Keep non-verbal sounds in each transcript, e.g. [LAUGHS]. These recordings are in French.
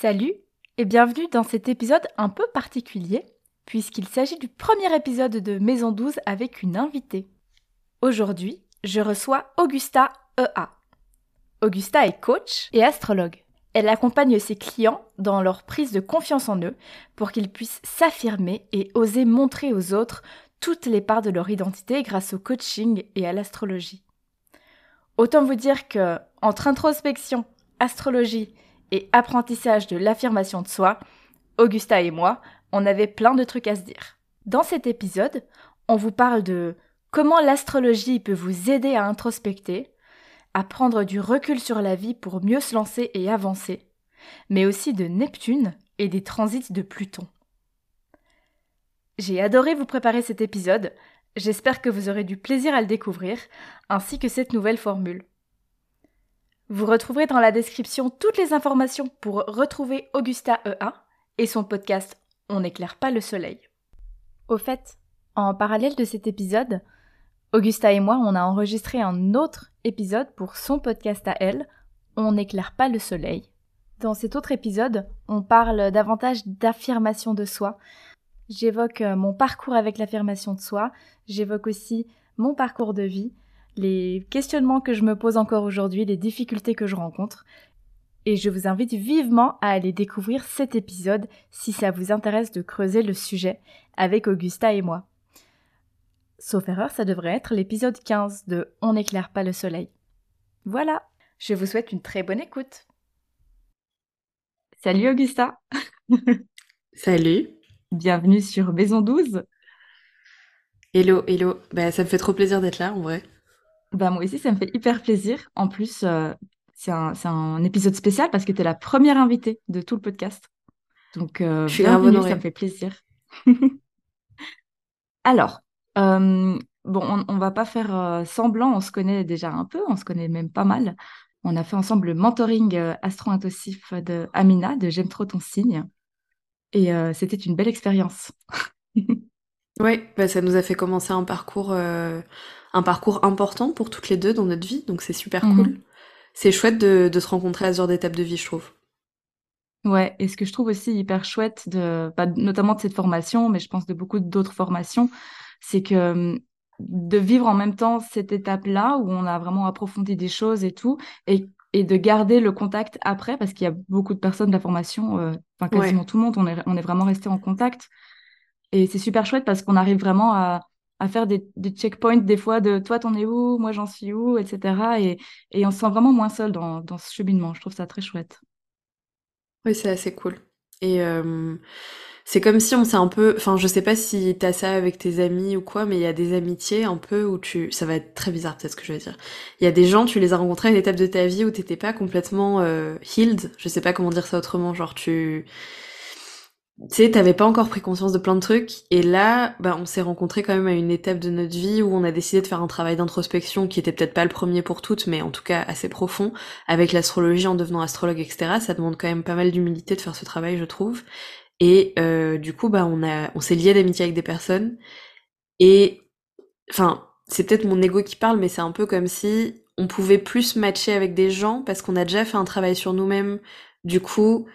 Salut et bienvenue dans cet épisode un peu particulier, puisqu'il s'agit du premier épisode de Maison 12 avec une invitée. Aujourd'hui, je reçois Augusta EA. Augusta est coach et astrologue. Elle accompagne ses clients dans leur prise de confiance en eux pour qu'ils puissent s'affirmer et oser montrer aux autres toutes les parts de leur identité grâce au coaching et à l'astrologie. Autant vous dire que, entre introspection, astrologie et apprentissage de l'affirmation de soi, Augusta et moi, on avait plein de trucs à se dire. Dans cet épisode, on vous parle de comment l'astrologie peut vous aider à introspecter, à prendre du recul sur la vie pour mieux se lancer et avancer, mais aussi de Neptune et des transits de Pluton. J'ai adoré vous préparer cet épisode, j'espère que vous aurez du plaisir à le découvrir, ainsi que cette nouvelle formule. Vous retrouverez dans la description toutes les informations pour retrouver Augusta EA et son podcast On n'éclaire pas le soleil. Au fait, en parallèle de cet épisode, Augusta et moi, on a enregistré un autre épisode pour son podcast à elle, On n'éclaire pas le soleil. Dans cet autre épisode, on parle davantage d'affirmation de soi. J'évoque euh, mon parcours avec l'affirmation de soi, j'évoque aussi mon parcours de vie, les questionnements que je me pose encore aujourd'hui, les difficultés que je rencontre. Et je vous invite vivement à aller découvrir cet épisode si ça vous intéresse de creuser le sujet avec Augusta et moi. Sauf erreur, ça devrait être l'épisode 15 de On n'éclaire pas le soleil. Voilà, je vous souhaite une très bonne écoute. Salut Augusta [LAUGHS] Salut Bienvenue sur Maison 12 Hello, hello. Bah, ça me fait trop plaisir d'être là, en vrai. Bah, moi aussi, ça me fait hyper plaisir. En plus, euh, c'est un, un, épisode spécial parce que tu es la première invitée de tout le podcast. Donc, euh, je suis bienvenue, ça me fait plaisir. [LAUGHS] Alors, euh, bon, on, on, va pas faire semblant, on se connaît déjà un peu, on se connaît même pas mal. On a fait ensemble le mentoring astro-intuitif de Amina, de J'aime trop ton signe. Et c'était une belle expérience. [LAUGHS] oui, bah, ça nous a fait commencer un parcours un parcours important pour toutes les deux dans notre vie, donc c'est super mhm. cool. C'est chouette de, de, se rencontrer à ce genre d'étape de vie, je trouve. Ouais, et ce que je trouve aussi hyper chouette, de, bah, notamment de cette formation, mais je pense de beaucoup d'autres formations, c'est que hum, de vivre en même temps cette étape-là où on a vraiment approfondi des choses et tout, et, et de garder le contact après, parce qu'il y a beaucoup de personnes de la formation, euh, enfin quasiment tout le monde, on est, on est vraiment resté en contact. Et c'est super chouette parce qu'on arrive vraiment à, à faire des, checkpoints des fois de toi t'en es où, moi j'en suis où, etc. Et, et, on se sent vraiment moins seul dans, ce cheminement. Je trouve ça très chouette. Oui, c'est assez cool. Et c'est comme si on s'est un peu, enfin je sais pas si t'as ça avec tes amis ou quoi, mais il y a des amitiés un peu où tu, ça va être très bizarre peut-être ce que je vais dire. Il y a des gens, tu les as rencontrés à une étape de ta vie où t'étais pas complètement healed, je sais pas comment dire ça autrement, genre tu tu sais, t'avais pas encore pris conscience de plein de trucs, et là, bah, on s'est rencontrés quand même à une étape de notre vie où on a décidé de faire un travail d'introspection qui était peut-être pas le premier pour toutes, mais en tout cas assez profond, avec l'astrologie en devenant astrologue, etc. Ça demande quand même pas mal d'humilité de faire ce travail, je trouve. Et euh, du coup, bah, on a, on s'est lié d'amitié avec des personnes, et, enfin, c'est peut-être mon ego qui parle, mais c'est un peu comme si on pouvait plus matcher avec des gens parce qu'on a déjà fait un travail sur nous-mêmes. Du coup,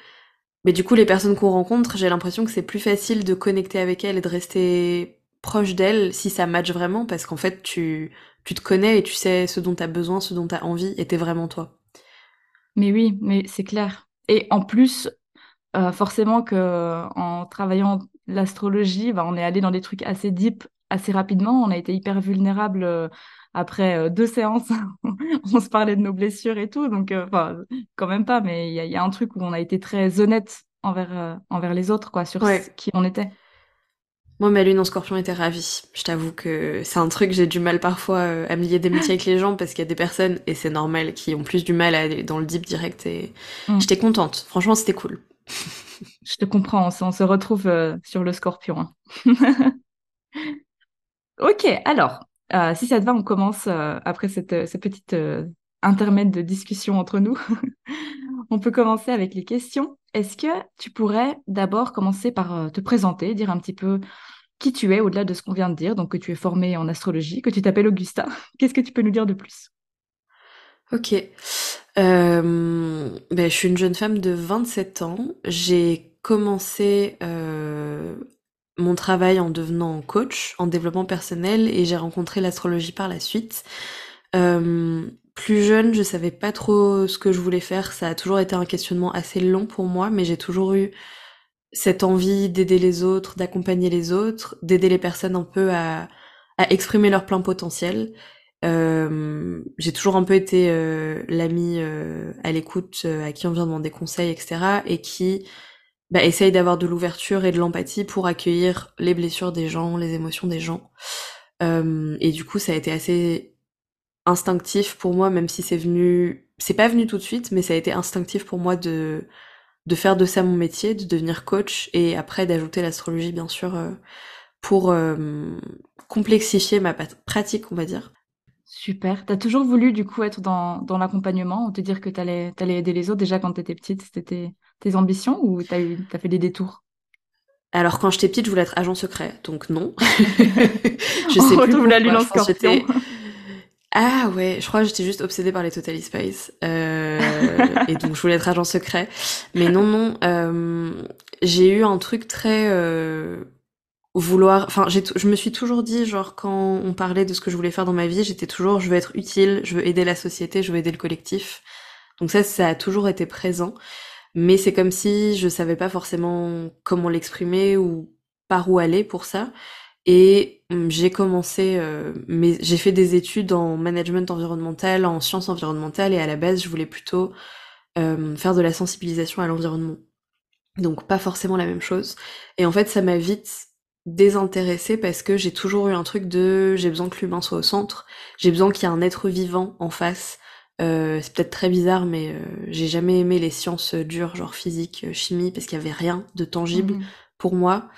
mais du coup, les personnes qu'on rencontre, j'ai l'impression que c'est plus facile de connecter avec elles et de rester proche d'elles si ça match vraiment, parce qu'en fait, tu, tu te connais et tu sais ce dont tu as besoin, ce dont tu as envie, et t'es vraiment toi. Mais oui, mais c'est clair. Et en plus, euh, forcément que en travaillant l'astrologie, bah, on est allé dans des trucs assez deep assez rapidement. On a été hyper vulnérable euh, après euh, deux séances, [LAUGHS] on se parlait de nos blessures et tout. Donc, euh, enfin, quand même pas, mais il y, a un truc où on a été très honnête envers, euh, envers les autres, quoi, sur qui on était. Moi, ma lune en scorpion était ravie. Je t'avoue que c'est un truc, j'ai du mal parfois à me lier d'amitié avec les gens parce qu'il y a des personnes, et c'est normal, qui ont plus du mal à aller dans le deep direct et Mm. j'étais contente. Franchement, c'était cool. [LAUGHS] Je te comprends, on, se- on se retrouve euh, sur le scorpion. hein. [LAUGHS] Ok, alors, euh, si ça te va, on commence euh, après cette, euh, petite intermède de discussion entre nous. [LAUGHS] On peut commencer avec les questions. Est-ce que tu pourrais d'abord commencer par te présenter, dire un petit peu qui tu es au-delà de ce qu'on vient de dire, donc que tu es formé en astrologie, que tu t'appelles Augusta? [LAUGHS] Qu'est-ce que tu peux nous dire de plus? Ok. Ben, je suis une jeune femme de 27 ans. J'ai commencé mon travail en devenant coach en développement personnel et j'ai rencontré l'astrologie par la suite. Euh, plus jeune, je savais pas trop ce que je voulais faire. Ça a toujours été un questionnement assez long pour moi, mais j'ai toujours eu cette envie d'aider les autres, d'accompagner les autres, d'aider les personnes un peu à, à exprimer leur plein potentiel. Euh, j'ai toujours un peu été euh, l'amie euh, à l'écoute, à qui on vient demander conseil, etc. et qui bah, essaye d'avoir de l'ouverture et de l'empathie pour accueillir les blessures des gens, les émotions des gens. Euh, et du coup, ça a été assez instinctif pour moi, même si c'est venu, c'est pas venu tout de suite, mais ça a été instinctif pour moi de de faire de ça mon métier, de devenir coach et après d'ajouter l'astrologie bien sûr euh, pour euh, complexifier ma pratique, on va dire. Super. T'as toujours voulu du coup être dans, dans l'accompagnement te dire que t'allais, t'allais aider les autres déjà quand t'étais petite, c'était tes, ambitions ou t'as eu, t'as fait des détours? Alors quand j'étais petite, je voulais être agent secret, donc non. [LAUGHS] je On sais plus retrouve la pourquoi, lune en scorpion. Ah ouais, je crois que j'étais juste obsédée par les Totally Spies. Euh, et donc je voulais être agent secret. Mais non, non, euh, j'ai eu un truc très... euh, vouloir... Enfin, je me suis toujours dit, genre, quand on parlait de ce que je voulais faire dans ma vie, j'étais toujours, je veux être utile, je veux aider la société, je veux aider le collectif. Donc ça, ça a toujours été présent. Mais c'est comme si je savais pas forcément comment l'exprimer ou par où aller pour ça. Et hum, j'ai commencé, euh, mes- j'ai fait des études en management environnemental, en sciences environnementales, et à la base, je voulais plutôt euh, faire de la sensibilisation à l'environnement. Donc pas forcément la même chose. Et en fait, ça m'a vite désintéressée parce que j'ai toujours eu un truc de j'ai besoin que l'humain soit au centre, j'ai besoin qu'il y ait un être vivant en face. Euh, c'est peut-être très bizarre, mais euh, j'ai jamais aimé les sciences dures, genre physique, euh, chimie, parce qu'il y avait rien de tangible Mhm. pour moi.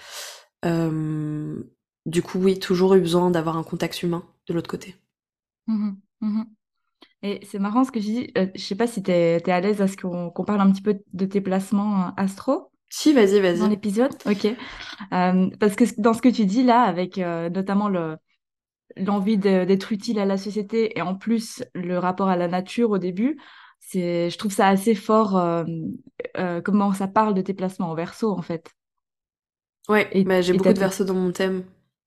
Euh, du coup, oui, toujours eu besoin d'avoir un contact humain de l'autre côté. Mhm. Mhm. Et c'est marrant ce que je dis. euh, je sais pas si t'es, t'es à l'aise à ce qu'on parle un petit peu de tes placements euh, astro Si, vas-y, dans vas-y. l'épisode. Ok. Euh, parce que dans ce que tu dis là, avec euh, notamment le, l'envie d'être utile à la société et en plus le rapport à la nature au début, c'est, je trouve ça assez fort euh, euh, comment ça parle de tes placements en verso en fait. Ouais, Et, bah, j'ai beaucoup de tes, versos dans mon thème.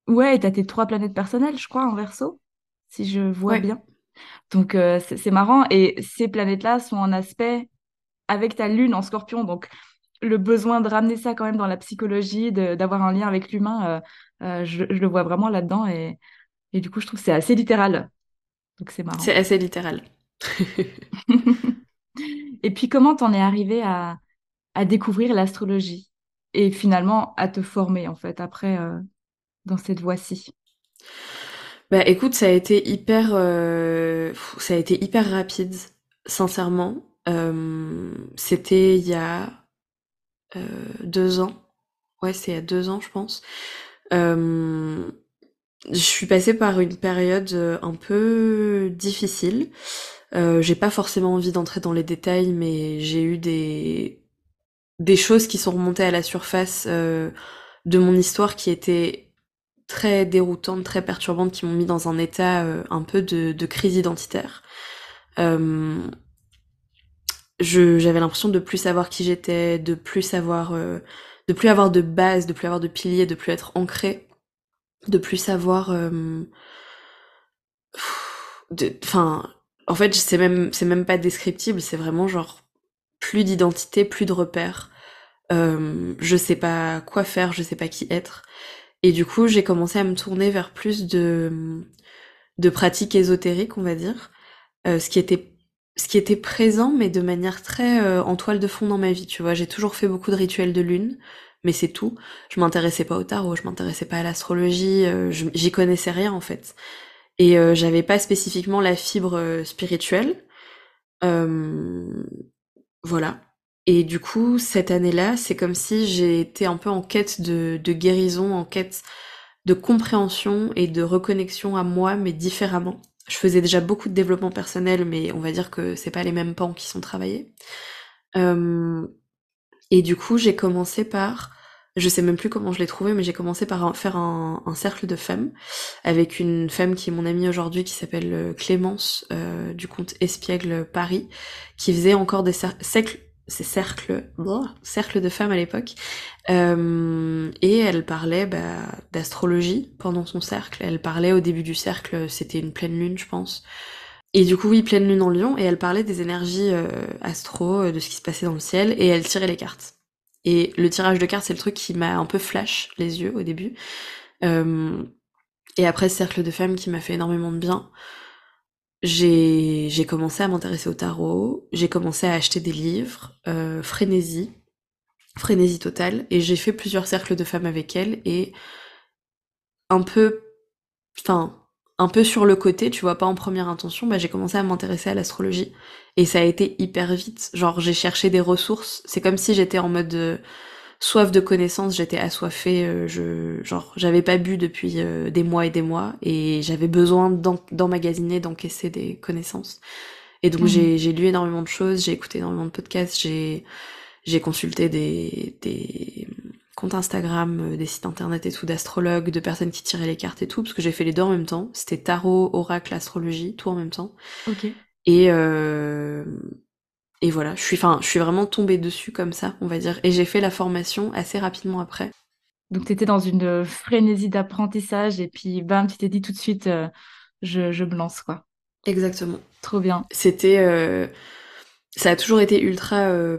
ouais, et t'as tes trois planètes personnelles, je crois, en verso, si je vois Ouais, bien. Donc euh, c'est marrant et ces planètes-là sont en aspect avec ta lune en scorpion. Donc le besoin de ramener ça quand même dans la psychologie, d'avoir un lien avec l'humain, je, je le vois vraiment là-dedans et, et du coup je trouve que c'est assez littéral. Donc c'est c'est marrant. assez littéral. [LAUGHS] Et puis comment t'en es arrivé à, à découvrir l'astrologie et finalement à te former en fait après euh, dans cette voie-ci? Bah écoute, ça a été hyper, euh, ça a été hyper rapide, sincèrement. Euh, c'était il y a deux ans. Ouais, c'est il y a deux ans, je pense. Je suis passée par une période euh, un peu difficile. Euh, j'ai pas forcément envie d'entrer dans les détails, mais j'ai eu des des choses qui sont remontées à la surface euh, de mon histoire qui étaient très déroutantes, très perturbantes, qui m'ont mis dans un état euh, un peu de, de crise identitaire. Euh, j'avais l'impression de plus savoir qui j'étais, de plus savoir, euh, de plus avoir de base, de plus avoir de piliers, de plus être ancré, de plus savoir, euh, enfin, en fait, c'est même, c'est même pas descriptible, c'est vraiment genre plus d'identité, plus de repères. Euh, je sais pas quoi faire, je sais pas qui être. Et du coup, j'ai commencé à me tourner vers plus de, de pratiques ésotériques, on va dire, euh, ce qui était, ce qui était présent, mais de manière très euh, en toile de fond dans ma vie. Tu vois, j'ai toujours fait beaucoup de rituels de lune. Mais c'est tout. Je m'intéressais pas au tarot, je m'intéressais pas à l'astrologie, euh, j'y connaissais rien en fait. Et euh, j'avais pas spécifiquement la fibre euh, spirituelle. voilà. Et du coup, cette année-là, c'est comme si j'ai été un peu en quête de, de guérison, en quête de compréhension et de reconnexion à moi, mais différemment. Je faisais déjà beaucoup de développement personnel, mais on va dire que c'est pas les mêmes pans qui sont travaillés. Euh, et du coup, j'ai commencé par, je sais même plus comment je l'ai trouvé, mais j'ai commencé par faire un, cercle de femmes avec une femme qui est mon amie aujourd'hui, qui s'appelle euh, Clémence euh, du compte Espiègle Paris, qui faisait encore des cercles ces cercles, cercles de femmes à l'époque, euh, et elle parlait bah, d'astrologie pendant son cercle. Elle parlait au début du cercle, c'était une pleine lune, je pense. Et du coup, oui, pleine lune en Lion, et elle parlait des énergies euh, astro, euh, de ce qui se passait dans le ciel, et elle tirait les cartes. Et le tirage de cartes, c'est le truc qui m'a un peu flash les yeux au début. Euh, et après, ce cercle de femmes qui m'a fait énormément de bien j'ai j'ai commencé à m'intéresser au tarot, j'ai commencé à acheter des livres, euh, frénésie, frénésie totale, et j'ai fait plusieurs cercles de femmes avec elle, et un peu, enfin, un peu sur le côté, tu vois, pas en première intention, bah j'ai commencé à m'intéresser à l'astrologie, et ça a été hyper vite, genre j'ai cherché des ressources, c'est comme si j'étais en mode soif de connaissances, j'étais assoiffée, euh, je, genre, j'avais pas bu depuis euh, des mois et des mois, et j'avais besoin d'emmagasiner, d'encaisser des connaissances. Et donc mhm. j'ai lu énormément de choses, j'ai écouté énormément de podcasts, j'ai j'ai consulté des, des comptes Instagram, euh, des sites internet et tout d'astrologues, de personnes qui tiraient les cartes et tout, parce que j'ai fait les deux en même temps. C'était tarot, oracle, astrologie, tout en même temps. Ok. Et euh, et voilà, je suis, enfin, je suis vraiment tombée dessus comme ça, on va dire. Et j'ai fait la formation assez rapidement après. Donc tu étais dans une frénésie d'apprentissage et puis bam, tu t'es dit tout de suite, euh, je, je me lance quoi. Exactement. Trop bien. C'était, euh, ça a toujours été ultra euh,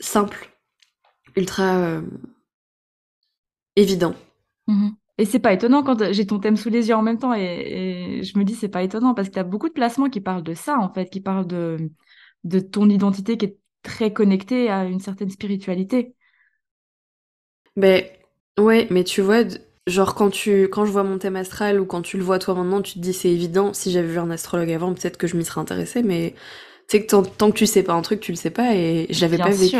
simple, ultra évident. Mmh et c'est pas étonnant quand j'ai ton thème sous les yeux en même temps et, et je me dis c'est pas étonnant parce qu'il y a beaucoup de placements qui parlent de ça en fait, qui parlent de de ton identité qui est très connectée à une certaine spiritualité. Ben ouais, mais tu vois, genre quand tu quand je vois mon thème astral ou quand tu le vois toi maintenant, tu te dis c'est évident. Si j'avais vu un astrologue avant, peut-être que je m'y serais intéressée, mais tu sais que tant, que tu sais pas un truc, tu le sais pas et je l'avais pas vécu.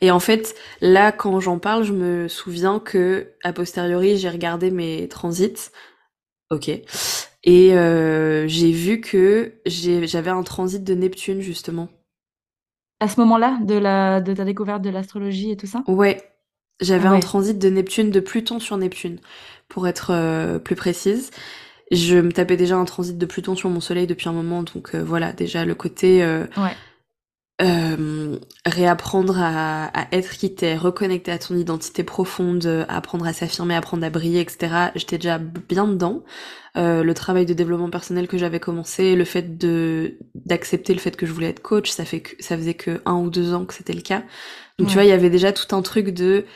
Et en fait, là quand j'en parle, je me souviens que a posteriori, j'ai regardé mes transits. Ok. Et euh, j'ai vu que j'avais un transit de Neptune justement à ce moment-là de, la, de ta découverte de l'astrologie et tout ça? Ouais, j'avais un transit de Neptune, de Pluton sur Neptune, pour être euh, plus précise. Je me tapais déjà un transit de Pluton sur mon Soleil depuis un moment, donc euh, voilà, déjà le côté euh, réapprendre à, à, être qui t'es, reconnecter à ton identité profonde, apprendre à s'affirmer, apprendre à briller, etc. J'étais déjà bien dedans. Euh, le travail de développement personnel que j'avais commencé, le fait de d'accepter le fait que je voulais être coach, ça fait que ça faisait que un ou deux ans que c'était le cas. Donc tu vois, il y avait déjà tout un truc de, tu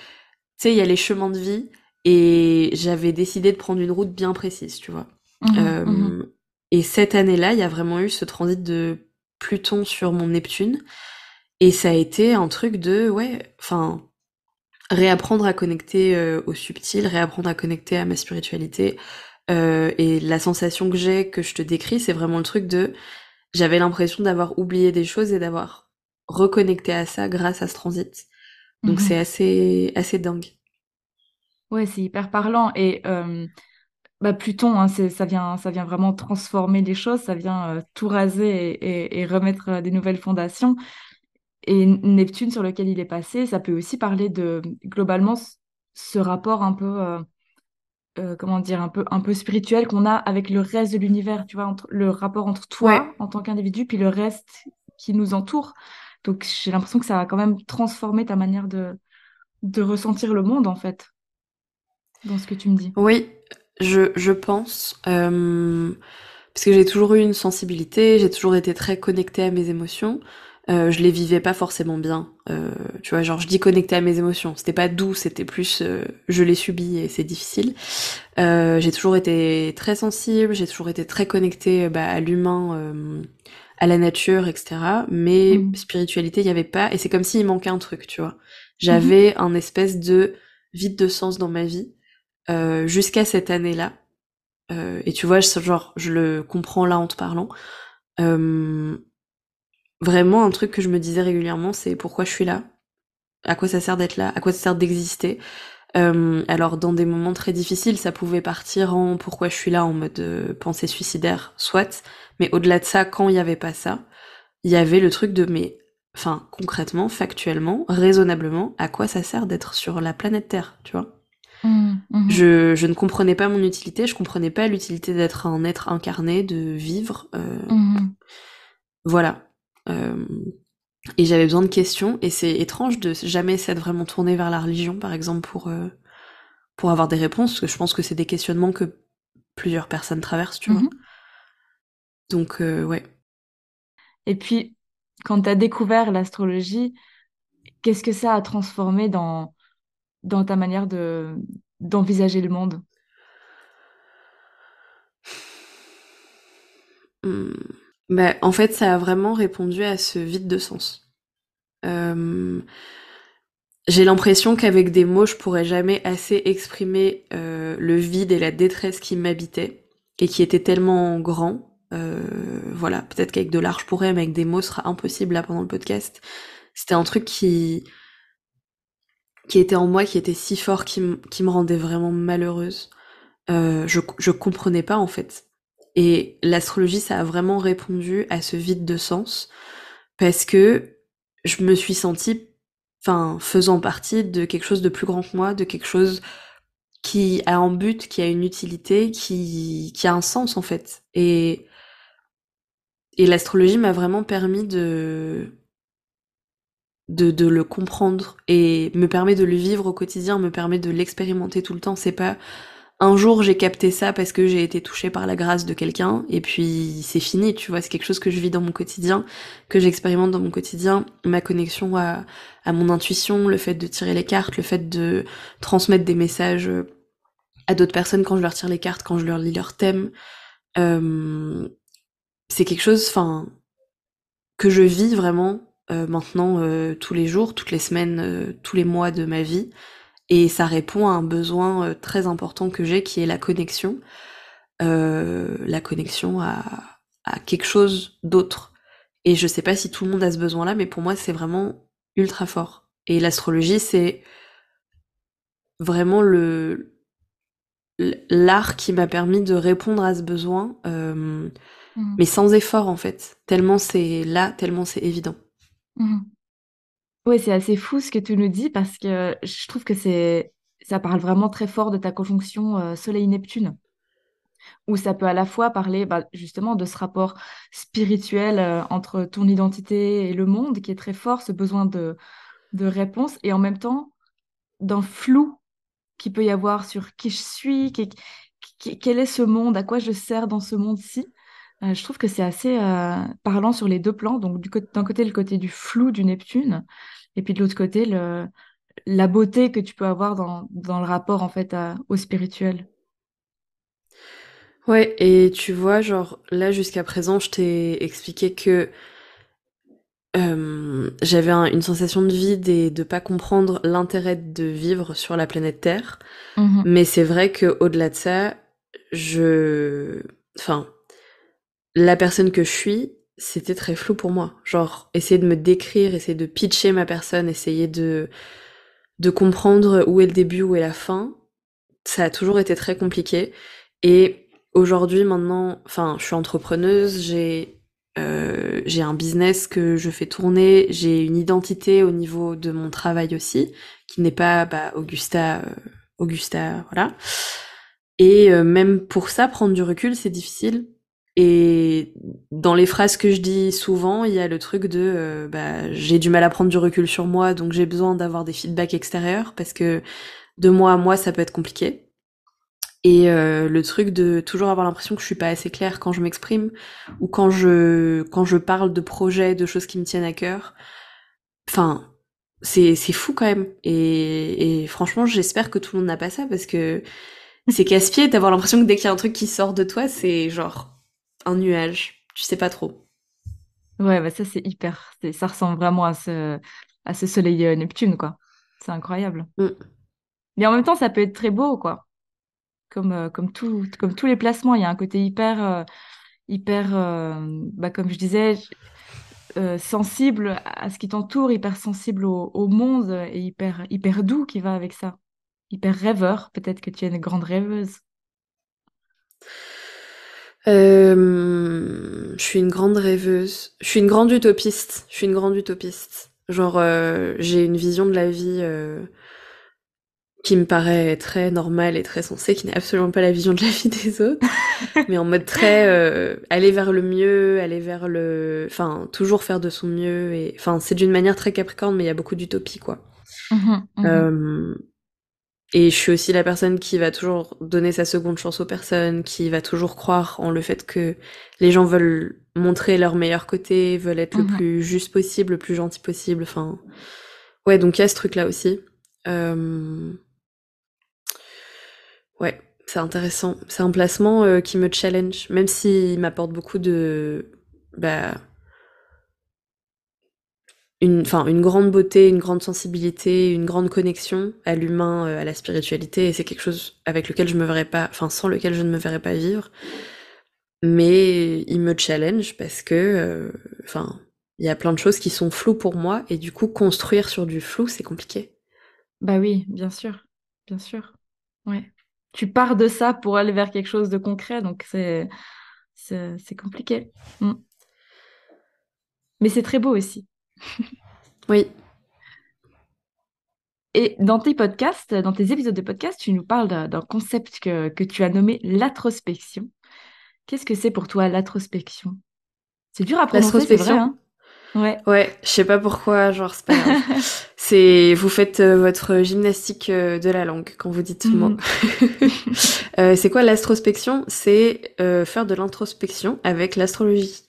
sais, il y a les chemins de vie et j'avais décidé de prendre une route bien précise, tu vois. Mmh euh, mmh et cette année-là, il y a vraiment eu ce transit de Pluton sur mon Neptune et ça a été un truc de, ouais, enfin, réapprendre à connecter euh, au subtil, réapprendre à connecter à ma spiritualité, euh, et la sensation que j'ai, que je te décris, c'est vraiment le truc de j'avais l'impression d'avoir oublié des choses et d'avoir reconnecté à ça grâce à ce transit. Donc c'est mhm. assez assez dingue. Ouais, c'est hyper parlant et euh, bah Pluton, hein, ça vient ça vient vraiment transformer les choses, ça vient euh, tout raser et, et, remettre des nouvelles fondations. Et Neptune sur lequel il est passé, ça peut aussi parler de globalement ce rapport un peu euh, comment dire, un peu, un peu spirituel qu'on a avec le reste de l'univers, tu vois, entre, le rapport entre toi en tant qu'individu, puis le reste qui nous entoure. Donc j'ai l'impression que ça a quand même transformé ta manière de, de ressentir le monde, en fait, dans ce que tu me dis. Oui, je, je pense. Euh, parce que j'ai toujours eu une sensibilité, j'ai toujours été très connectée à mes émotions. Euh, je les vivais pas forcément bien. Euh, tu vois, genre je dis connecté à mes émotions. C'était pas doux, c'était plus euh, je les subis et c'est difficile. j'ai toujours été très sensible, j'ai toujours été très connectée bah, à l'humain à la nature, etc. Mais Mhm. spiritualité, il y avait pas. Et c'est comme s'il manquait un truc, tu vois. J'avais un espèce de vide de sens dans ma vie euh, jusqu'à cette année-là. Euh, et tu vois, je- genre, je le comprends là en te parlant. Euh, vraiment, un truc que je me disais régulièrement, c'est pourquoi je suis là? À quoi ça sert d'être là? À quoi ça sert d'exister? Euh, Alors, dans des moments très difficiles, ça pouvait partir en pourquoi je suis là en mode euh, pensée suicidaire, soit. Mais au-delà de ça, quand il n'y avait pas ça, il y avait le truc de mais, enfin, concrètement, factuellement, raisonnablement, à quoi ça sert d'être sur la planète Terre, tu vois? Mhm. Mhm. je, je ne comprenais pas mon utilité, je comprenais pas l'utilité d'être un être incarné, de vivre. euh, Mhm. voilà. Euh, et j'avais besoin de questions, et c'est étrange de jamais s'être vraiment tourné vers la religion, par exemple, pour, euh, pour avoir des réponses, parce que je pense que c'est des questionnements que plusieurs personnes traversent, tu vois. Donc, ouais. Et puis, quand tu as découvert l'astrologie, qu'est-ce que ça a transformé dans, dans ta manière de, d'envisager le monde? Hmm. Bah, en fait, ça a vraiment répondu à ce vide de sens. Euh, j'ai l'impression qu'avec des mots, je pourrais jamais assez exprimer euh, le vide et la détresse qui m'habitait et qui était tellement grand. Euh, voilà, peut-être qu'avec de l'art je pourrais, mais avec des mots, ce sera impossible là pendant le podcast. C'était un truc qui qui était en moi, qui était si fort, qui, qui me rendait vraiment malheureuse. Euh, je, je comprenais pas en fait. Et l'astrologie, ça a vraiment répondu à ce vide de sens parce que je me suis sentie, enfin, faisant partie de quelque chose de plus grand que moi, de quelque chose qui a un but, qui a une utilité, qui, qui a un sens en fait. Et, et l'astrologie m'a vraiment permis de, de, de le comprendre et me permet de le vivre au quotidien, me permet de l'expérimenter tout le temps. C'est pas un jour j'ai capté ça parce que j'ai été touchée par la grâce de quelqu'un et puis c'est fini, tu vois, c'est quelque chose que je vis dans mon quotidien, que j'expérimente dans mon quotidien, ma connexion à, à mon intuition, le fait de tirer les cartes, le fait de transmettre des messages à d'autres personnes quand je leur tire les cartes, quand je leur lis leur thème. Euh, c'est quelque chose, enfin, que je vis vraiment euh, maintenant euh, tous les jours, toutes les semaines, euh, tous les mois de ma vie. Et ça répond à un besoin euh, très important que j'ai, qui est la connexion. Euh, la connexion à, à quelque chose d'autre. Et je sais pas si tout le monde a ce besoin-là, mais pour moi, c'est vraiment ultra fort. Et l'astrologie, c'est vraiment le l'art qui m'a permis de répondre à ce besoin, euh, Mhm. mais sans effort en fait. Tellement c'est là, tellement c'est évident. Mhm. Ouais, c'est assez fou ce que tu nous dis parce que je trouve que ça parle vraiment très fort de ta conjonction euh, Soleil-Neptune, où ça peut à la fois parler bah, justement de ce rapport spirituel euh, entre ton identité et le monde qui est très fort, ce besoin de, réponse, et en même temps d'un flou qu'il peut y avoir sur qui je suis, qui- qui- quel est ce monde, à quoi je sers dans ce monde-ci. Euh, je trouve que c'est assez euh, parlant sur les deux plans. Donc, du d'un côté, le côté du flou du Neptune, et puis de l'autre côté, le, la beauté que tu peux avoir dans, dans le rapport en fait à- au spirituel. Ouais, et tu vois, genre là jusqu'à présent, je t'ai expliqué que euh, j'avais un- une sensation de vide et de pas comprendre l'intérêt de vivre sur la planète Terre. Mhm. Mais c'est vrai que au-delà de ça, je, enfin, la personne que je suis, c'était très flou pour moi. Genre, essayer de me décrire, essayer de pitcher ma personne, essayer de, de comprendre où est le début, où est la fin. Ça a toujours été très compliqué. Et aujourd'hui, maintenant, enfin, je suis entrepreneuse, j'ai, euh, j'ai un business que je fais tourner, j'ai une identité au niveau de mon travail aussi, qui n'est pas, bah, Augusta, euh, Augusta, voilà. Et euh, même pour ça, prendre du recul, c'est difficile. Et dans les phrases que je dis souvent, il y a le truc de euh, bah, j'ai du mal à prendre du recul sur moi, donc j'ai besoin d'avoir des feedbacks extérieurs parce que de moi à moi, ça peut être compliqué. Et euh, le truc de toujours avoir l'impression que je suis pas assez claire quand je m'exprime ou quand je quand je parle de projets, de choses qui me tiennent à cœur. Enfin, c'est c'est fou quand même. Et, et franchement, j'espère que tout le monde n'a pas ça parce que c'est casse-pied d'avoir l'impression que dès qu'il y a un truc qui sort de toi, c'est genre un nuage. Tu sais pas trop. Ouais, bah ça c'est hyper, ça ressemble vraiment à ce, à ce soleil euh, Neptune, quoi. C'est incroyable. Mm. Mais en même temps, ça peut être très beau, quoi. Comme, euh, comme tout, comme tous les placements, il y a un côté hyper, euh, hyper, euh, bah, comme je disais, sensible à ce qui t'entoure, hyper sensible au, au monde et hyper, hyper doux qui va avec ça. Hyper rêveur, peut-être que tu es une grande rêveuse. Euh, je suis une grande rêveuse. Je suis une grande utopiste. Je suis une grande utopiste. Genre, euh, j'ai une vision de la vie euh, qui me paraît très normale et très sensée, qui n'est absolument pas la vision de la vie des autres, [LAUGHS] mais en mode très aller vers le mieux, aller vers le, enfin toujours faire de son mieux et, enfin c'est d'une manière très capricorne, mais il y a beaucoup d'utopie quoi. Mhm, mhm, et je suis aussi la personne qui va toujours donner sa seconde chance aux personnes, qui va toujours croire en le fait que les gens veulent montrer leur meilleur côté, veulent être le mhm. plus juste possible, le plus gentil possible. Enfin, ouais, donc il y a ce truc-là aussi. Euh, Ouais, c'est intéressant. C'est un placement euh, qui me challenge, même s'il m'apporte beaucoup de, bah, une, grande beauté, une grande sensibilité, une grande connexion à l'humain, euh, à la spiritualité, c'est quelque chose avec lequel je me verrais pas, sans lequel je ne me verrais pas vivre. Mais il me challenge parce que, euh, il y a plein de choses qui sont floues pour moi, et du coup, construire sur du flou, c'est compliqué. Bah oui, bien sûr, bien sûr. Ouais. Tu pars de ça pour aller vers quelque chose de concret, donc c'est compliqué. Mm. Mais c'est très beau aussi. Oui. Et dans tes podcasts, dans tes épisodes de podcast, tu nous parles d'un d'un concept que, que tu as nommé l'atrospection. Qu'est-ce que c'est pour toi l'atrospection? C'est dur à prononcer, c'est vrai, L'introspection, hein? Ouais. Ouais, je sais pas pourquoi, genre c'est pas grave. [LAUGHS] C'est vous faites euh, votre gymnastique euh, de la langue quand vous dites le mot. Mhm. [LAUGHS] Euh, c'est quoi l'astrospection? C'est euh, faire de l'introspection avec l'astrologie.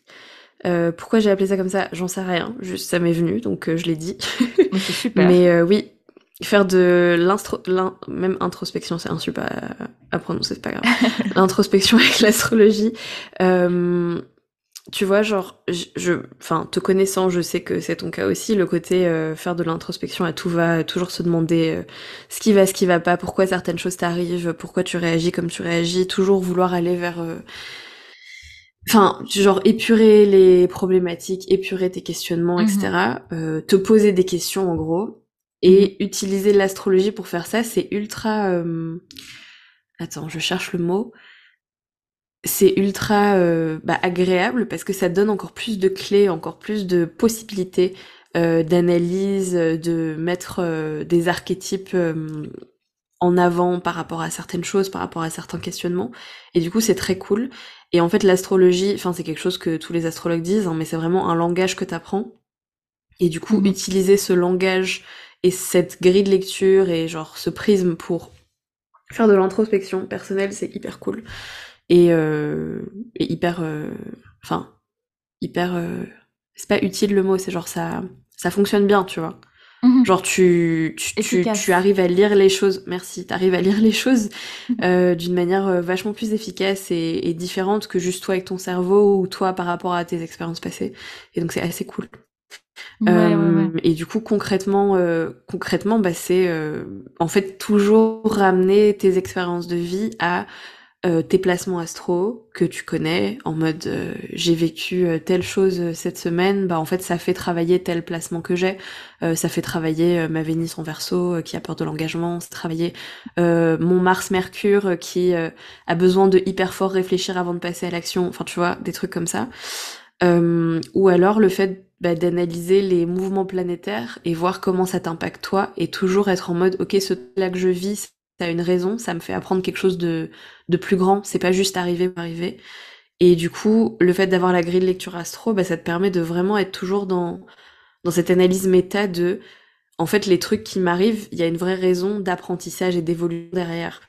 Euh, pourquoi j'ai appelé ça comme ça? J'en sais rien, juste ça m'est venu donc euh, je l'ai dit. [LAUGHS] Mais c'est super. Mais euh, oui, faire de l'instro, l'in- même introspection, c'est un super à, à prononcer, c'est pas grave. [LAUGHS] L'introspection avec l'astrologie. Euh, tu vois, genre, je, je- enfin, te connaissant, je sais que c'est ton cas aussi, le côté euh, faire de l'introspection à tout va, toujours se demander ce qui va, ce qui va pas, pourquoi certaines choses t'arrivent, pourquoi tu réagis comme tu réagis, toujours vouloir aller vers, euh, enfin, genre épurer les problématiques, épurer tes questionnements, Mhm. etc. euh, te poser des questions en gros, et utiliser l'astrologie pour faire ça, c'est ultra. euh, Attends, je cherche le mot c'est ultra euh, bah, agréable parce que ça donne encore plus de clés, encore plus de possibilités euh, d'analyse, euh, de mettre des archétypes euh, en avant par rapport à certaines choses, par rapport à certains questionnements. Et du coup, c'est très cool. Et en fait, l'astrologie, enfin, c'est quelque chose que tous les astrologues disent, hein, mais c'est vraiment un langage que t'apprends. Et du coup, Mhm. utiliser ce langage et cette grille de lecture et genre ce prisme pour faire de l'introspection personnelle, c'est hyper cool et, euh, et hyper euh, enfin hyper euh, c'est pas utile le mot c'est genre ça ça fonctionne bien tu vois Mhm. genre tu tu, tu, tu arrives à lire les choses. Merci t'arrives à lire les choses euh, d'une manière euh, vachement plus efficace et, et différente que juste toi avec ton cerveau ou toi par rapport à tes expériences passées. Et donc c'est assez cool. Ouais, ouais, ouais. euh, et du coup, concrètement, euh, concrètement, bah, c'est euh, en fait toujours ramener tes expériences de vie à euh, tes placements astro que tu connais, en mode euh, j'ai vécu euh, telle chose euh, cette semaine, bah en fait ça fait travailler tel placement que j'ai, Euh, ça fait travailler euh, ma Vénus en Verseau qui a peur de l'engagement, c'est travailler mon Mars Mercure qui a besoin de hyper fort réfléchir avant de passer à l'action, enfin tu vois des trucs comme ça. Ou alors le fait bah, d'analyser les mouvements planétaires et voir comment ça t'impacte toi et toujours être en mode ok ce là que je vis a une raison ça me fait apprendre quelque chose de plus grand. C'est pas juste arriver arriver. Et du coup le fait d'avoir la grille de lecture astro bah, ça te permet de vraiment être toujours dans dans cette analyse méta de en fait les trucs qui m'arrivent il y a une vraie raison d'apprentissage et d'évolution derrière.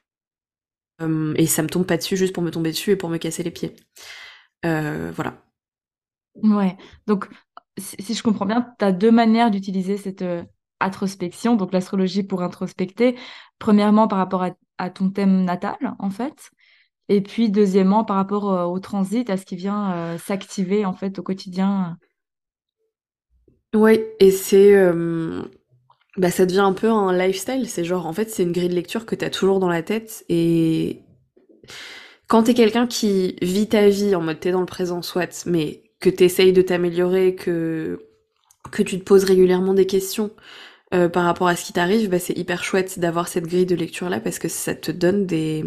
Euh, et ça me tombe pas dessus juste pour me tomber dessus et pour me casser les pieds. Euh, voilà. Ouais. Donc, si, si je comprends bien, tu as deux manières d'utiliser cette euh, introspection, donc l'astrologie pour introspecter. Premièrement, par rapport à, ton thème natal, en fait. Et puis, deuxièmement, par rapport euh, au transit, à ce qui vient euh, s'activer, en fait, au quotidien. Ouais, et c'est. bah, ça devient un peu un lifestyle. C'est genre, en fait, c'est une grille de lecture que t'as toujours dans la tête. Et quand t'es quelqu'un qui vit ta vie en mode t'es dans le présent, soit, mais que t'essayes de t'améliorer, que, que tu te poses régulièrement des questions euh, par rapport à ce qui t'arrive, bah, c'est hyper chouette d'avoir cette grille de lecture-là parce que ça te donne des.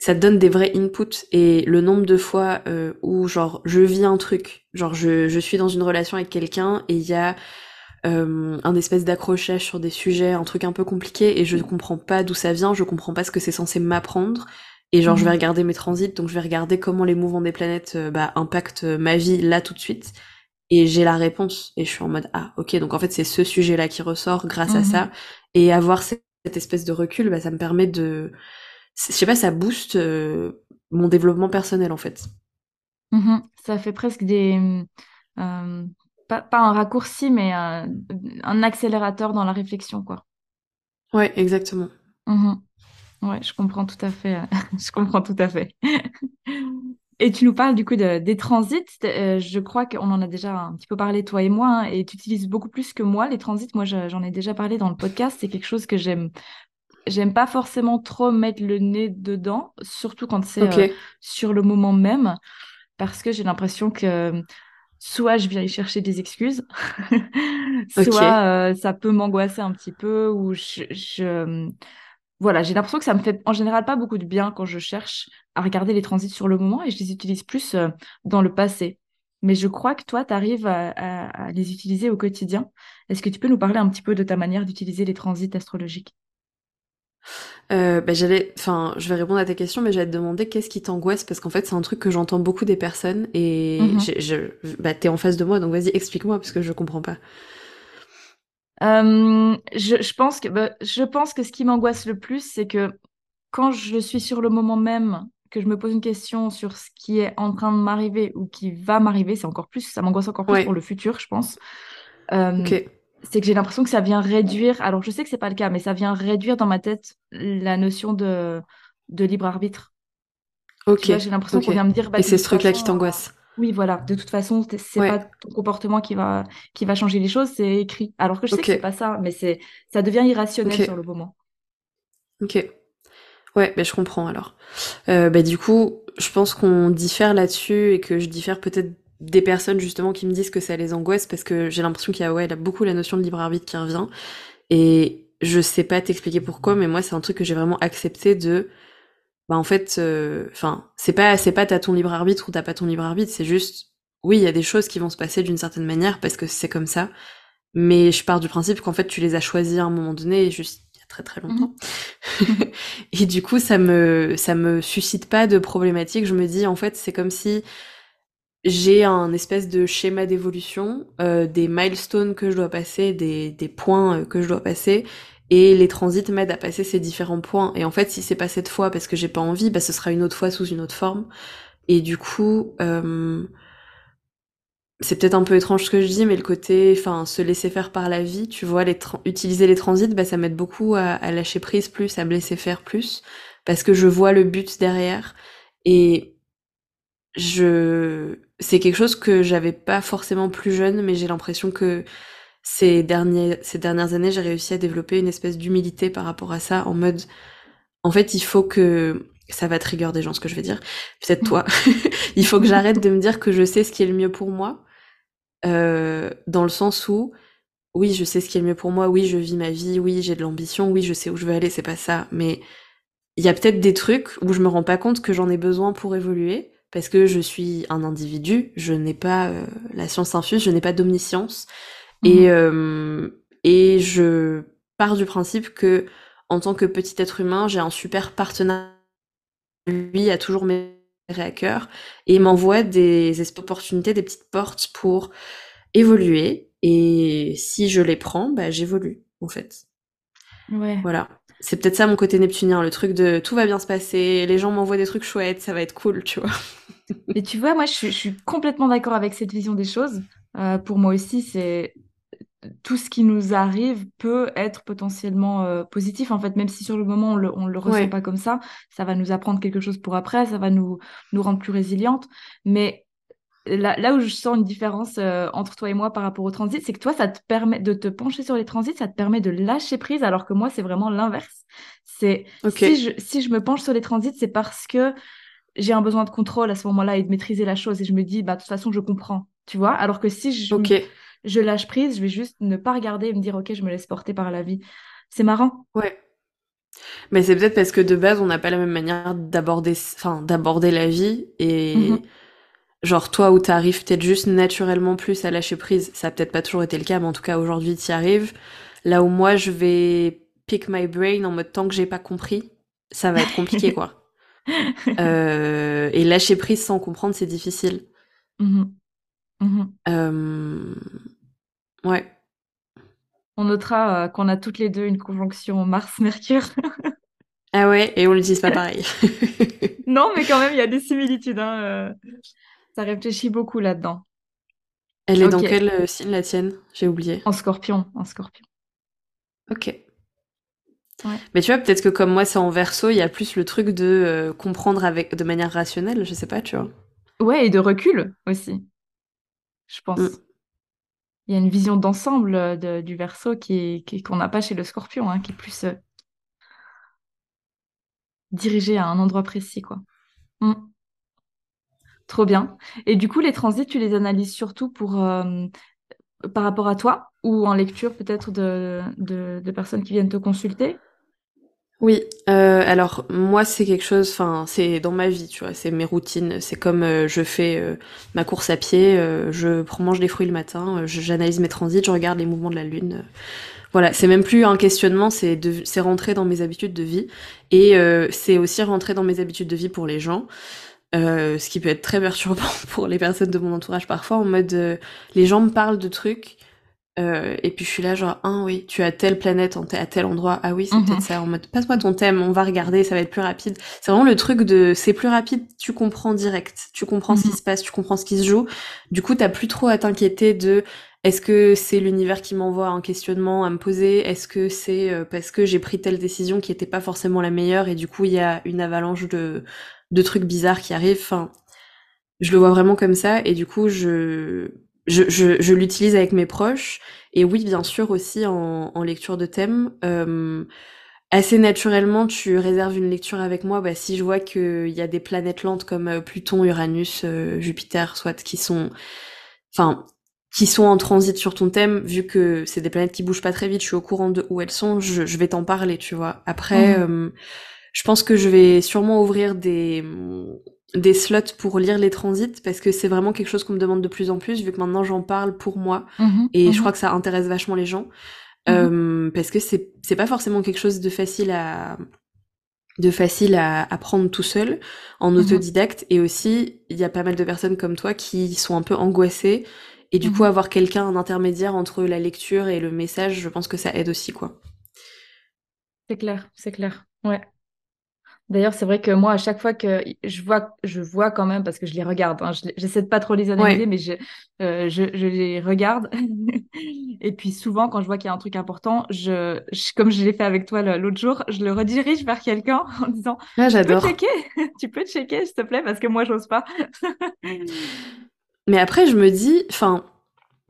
Ça te donne des vrais inputs et le nombre de fois euh, où genre je vis un truc, genre je, je suis dans une relation avec quelqu'un et il y a euh, un espèce d'accrochage sur des sujets, un truc un peu compliqué, et je comprends pas d'où ça vient, je comprends pas ce que c'est censé m'apprendre. Et genre, je vais Mhm. regarder mes transits, donc je vais regarder comment les mouvements des planètes euh, bah, impactent ma vie là tout de suite. Et j'ai la réponse. Et je suis en mode, ah, ok, donc en fait, c'est ce sujet-là qui ressort grâce à Mhm. ça. Et avoir cette, cette espèce de recul, bah, ça me permet de... Je sais pas, ça booste euh, mon développement personnel, en fait. Mhm. Ça fait presque des... euh, pas, pas un raccourci, mais euh, un accélérateur dans la réflexion, quoi. Ouais, exactement. Mhm. Ouais, je comprends tout à fait. euh, [LAUGHS] Je comprends tout à fait. [LAUGHS] Et tu nous parles du coup de- des transits. Euh, je crois qu'on en a déjà un petit peu parlé, toi et moi, hein, et tu utilises beaucoup plus que moi les transits. Moi, je- j'en ai déjà parlé dans le podcast. C'est quelque chose que j'aime. J'aime pas forcément trop mettre le nez dedans, surtout quand c'est euh, sur le moment même, parce que j'ai l'impression que soit je viens y chercher des excuses, [LAUGHS] soit euh, ça peut m'angoisser un petit peu, ou je, je- voilà, j'ai l'impression que ça me fait en général pas beaucoup de bien quand je cherche à regarder les transits sur le moment et je les utilise plus euh, dans le passé. Mais je crois que toi, tu arrives à, à- à les utiliser au quotidien. Est-ce que tu peux nous parler un petit peu de ta manière d'utiliser les transits astrologiques? Euh, bah, j'allais, enfin, je vais répondre à ta question, mais j'allais te demander qu'est-ce qui t'angoisse parce qu'en fait c'est un truc que j'entends beaucoup des personnes et je, bah t'es en face de moi donc vas-y explique-moi parce que je comprends pas. Euh, je, je pense que, bah, je pense que ce qui m'angoisse le plus, c'est que quand je suis sur le moment même, que je me pose une question sur ce qui est en train de m'arriver ou qui va m'arriver, c'est encore plus, ça m'angoisse encore plus pour le futur, je pense. Euh, c'est que j'ai l'impression que ça vient réduire, alors je sais que c'est pas le cas, mais ça vient réduire dans ma tête la notion de, de libre arbitre. Ok, j'ai l'impression qu'on vient me dire, bah, Et c'est ce truc-là qui t'angoisse. Oui, voilà, de toute façon, c'est pas ton comportement qui va, qui va changer les choses, c'est écrit. Alors que je sais que ok, c'est pas ça, mais c'est, ça devient irrationnel sur le moment. ok. Ouais, bah je comprends alors. Euh, bah du coup, je pense qu'on diffère là-dessus et que je diffère peut-être des personnes justement qui me disent que ça les angoisse parce que j'ai l'impression qu'il y a ouais, beaucoup la notion de libre arbitre qui revient et je sais pas t'expliquer pourquoi, mais moi c'est un truc que j'ai vraiment accepté de bah en fait, euh, enfin, c'est pas c'est pas t'as ton libre arbitre ou t'as pas ton libre arbitre, c'est juste oui, il y a des choses qui vont se passer d'une certaine manière parce que c'est comme ça, mais je pars du principe qu'en fait tu les as choisis à un moment donné, juste il y a très très longtemps. Mhm. [LAUGHS] Et du coup, ça me ça me suscite pas de problématique. Je me dis en fait, c'est comme si j'ai un espèce de schéma d'évolution, euh, des milestones que je dois passer, des, des points euh, que je dois passer, et les transits m'aident à passer ces différents points. Et en fait, si c'est pas cette fois parce que j'ai pas envie, bah ce sera une autre fois sous une autre forme. Et du coup, euh, c'est peut-être un peu étrange ce que je dis, mais le côté, enfin, se laisser faire par la vie, tu vois, utiliser les transits, bah ça m'aide beaucoup à, à lâcher prise plus, à me laisser faire plus, parce que je vois le but derrière. Et je c'est quelque chose que j'avais pas forcément plus jeune mais j'ai l'impression que ces derniers ces dernières années j'ai réussi à développer une espèce d'humilité par rapport à ça en mode en fait il faut que ça va trigger des gens ce que je vais dire. Peut-être toi. [LAUGHS] [LAUGHS] Il faut que j'arrête de me dire que je sais ce qui est le mieux pour moi euh, dans le sens où oui je sais ce qui est le mieux pour moi oui je vis ma vie oui j'ai de l'ambition oui je sais où je veux aller c'est pas ça mais il y a peut-être des trucs où je me rends pas compte que j'en ai besoin pour évoluer, parce que je suis un individu, je n'ai pas euh, la science infuse, je n'ai pas d'omniscience, et, Mhm. euh, et je pars du principe que, en tant que petit être humain, j'ai un super partenaire, lui a toujours mes à cœur, et m'envoie des espèces d'opportunités, des petites portes pour évoluer, et si je les prends, bah j'évolue, en fait. Ouais. Voilà. C'est peut-être ça mon côté neptunien, le truc de tout va bien se passer, les gens m'envoient des trucs chouettes, ça va être cool, tu vois. Et tu vois, moi, je, suis je suis complètement d'accord avec cette vision des choses. Euh, pour moi aussi, c'est tout ce qui nous arrive peut être potentiellement euh, positif. En fait, même si sur le moment, on le, on le ressent Ouais, pas comme ça, ça va nous apprendre quelque chose pour après, ça va nous, nous rendre plus résilientes. Mais là, là où je sens une différence euh, entre toi et moi par rapport au transit, c'est que toi, ça te permet de te pencher sur les transits, ça te permet de lâcher prise, alors que moi, c'est vraiment l'inverse. C'est si, je, si je me penche sur les transits, c'est parce que j'ai un besoin de contrôle à ce moment-là et de maîtriser la chose. Et je me dis, bah, de toute façon, je comprends, tu vois. Alors que si je, je lâche prise, je vais juste ne pas regarder et me dire, ok, je me laisse porter par la vie. C'est marrant. Ouais. Mais c'est peut-être parce que de base, on n'a pas la même manière d'aborder, enfin, d'aborder la vie et. Mm-hmm. Genre toi où t'arrives peut-être juste naturellement plus à lâcher prise, ça a peut-être pas toujours été le cas, mais en tout cas aujourd'hui t'y arrives. Là où moi je vais pick my brain en mode tant que j'ai pas compris, ça va être compliqué [LAUGHS] quoi. Euh, et lâcher prise sans comprendre c'est difficile. Mm-hmm. Euh, ouais. On notera euh, qu'on a toutes les deux une conjonction Mars-Mercure. [LAUGHS] ah ouais, et on l'utilise pas pareil. [LAUGHS] non, mais quand même, il y a des similitudes. Hein, ça réfléchit beaucoup là-dedans. Elle est dans quel euh, signe la tienne? J'ai oublié. En scorpion, en scorpion. Ok. Mais tu vois, peut-être que comme moi c'est en verso, il y a plus le truc de euh, comprendre avec de manière rationnelle, je sais pas, tu vois. Ouais, et de recul aussi. Je pense. Mm. Il y a une vision d'ensemble euh, du verso qui qu'on n'a pas chez le scorpion, hein, qui est plus dirigé à un endroit précis, quoi. Mm. Trop bien. Et du coup, les transits, tu les analyses surtout pour, euh, par rapport à toi ou en lecture peut-être de, de, personnes qui viennent te consulter? Oui, euh, alors moi c'est quelque chose, enfin c'est dans ma vie, tu vois, c'est mes routines, c'est comme euh, je fais ma course à pied, je mange des fruits le matin, j'analyse mes transits, je regarde les mouvements de la lune. Voilà, c'est même plus un questionnement, c'est c'est rentrer dans mes habitudes de vie et c'est aussi rentrer dans mes habitudes de vie pour les gens. Euh, ce qui peut être très perturbant [LAUGHS] pour les personnes de mon entourage parfois, en mode euh, les gens me parlent de trucs euh, et puis je suis là genre ah oui tu as telle planète en à tel endroit ah oui c'est peut-être mhm. ça en mode passe-moi ton thème on va regarder ça va être plus rapide c'est vraiment le truc de c'est plus rapide tu comprends direct tu comprends ce qui mhm. se passe tu comprends ce qui se joue du coup t'as plus trop à t'inquiéter de est-ce que c'est l'univers qui m'envoie un questionnement à me poser? Est-ce que c'est parce que j'ai pris telle décision qui était pas forcément la meilleure et du coup il y a une avalanche de de trucs bizarres qui arrivent. Enfin, je le vois vraiment comme ça et du coup, je, je, je, l'utilise avec mes proches. Et oui, bien sûr, aussi en, en lecture de thème. Euh, assez naturellement, tu réserves une lecture avec moi bah, si je vois qu'il y a des planètes lentes comme euh, Pluton, Uranus, euh, Jupiter, soit qui sont... Enfin, qui sont en transit sur ton thème, vu que c'est des planètes qui bougent pas très vite, je suis au courant de où elles sont, je, je vais t'en parler, tu vois. Après, mmh. Je pense que je vais sûrement ouvrir des, des slots pour lire les transits parce que c'est vraiment quelque chose qu'on me demande de plus en plus vu que maintenant j'en parle pour moi mhm, et je mhm. crois que ça intéresse vachement les gens. Mhm. euh, parce que c'est c'est pas forcément quelque chose de facile à de facile à apprendre tout seul en autodidacte et aussi il y a pas mal de personnes comme toi qui sont un peu angoissées et du coup avoir quelqu'un un intermédiaire entre la lecture et le message je pense que ça aide aussi quoi. C'est clair c'est clair ouais D'ailleurs, c'est vrai que moi, à chaque fois que je vois, je vois quand même, parce que je les regarde, hein, j'essaie de pas trop les analyser, mais je, euh, je, je, les regarde. [LAUGHS] et puis souvent, quand je vois qu'il y a un truc important, je, comme je l'ai fait avec toi l'autre jour, je le redirige vers quelqu'un [LAUGHS] en disant ah, Tu peux checker, [LAUGHS] tu peux checker, s'il te plaît, parce que moi, j'ose pas. mais après, je me dis, enfin,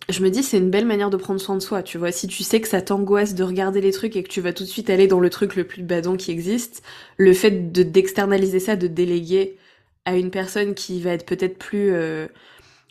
je me dis c'est une belle manière de prendre soin de soi, tu vois. Si tu sais que ça t'angoisse de regarder les trucs et que tu vas tout de suite aller dans le truc le plus badon qui existe, le fait de d'externaliser ça, de déléguer à une personne qui va être peut-être plus euh,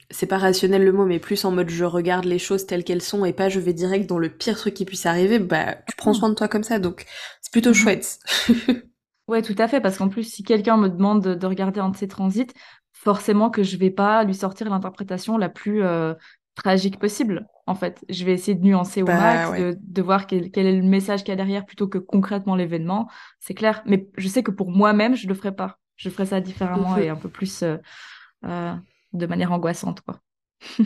c'est pas rationnel le mot, mais plus en mode je regarde les choses telles qu'elles sont et pas je vais direct dans le pire truc qui puisse arriver, bah tu prends soin de toi comme ça, donc c'est plutôt mhm. chouette. [LAUGHS] ouais, tout à fait, parce qu'en plus si quelqu'un me demande de, regarder un de ces transits, forcément que je vais pas lui sortir l'interprétation la plus euh, tragique possible, en fait. Je vais essayer de nuancer au bah, max, de, voir quel, est le message qu'il y a derrière plutôt que concrètement l'événement. C'est clair. Mais je sais que pour moi-même, je le ferai pas. Je ferai ça différemment et un peu plus euh, euh, de manière angoissante, quoi. [LAUGHS]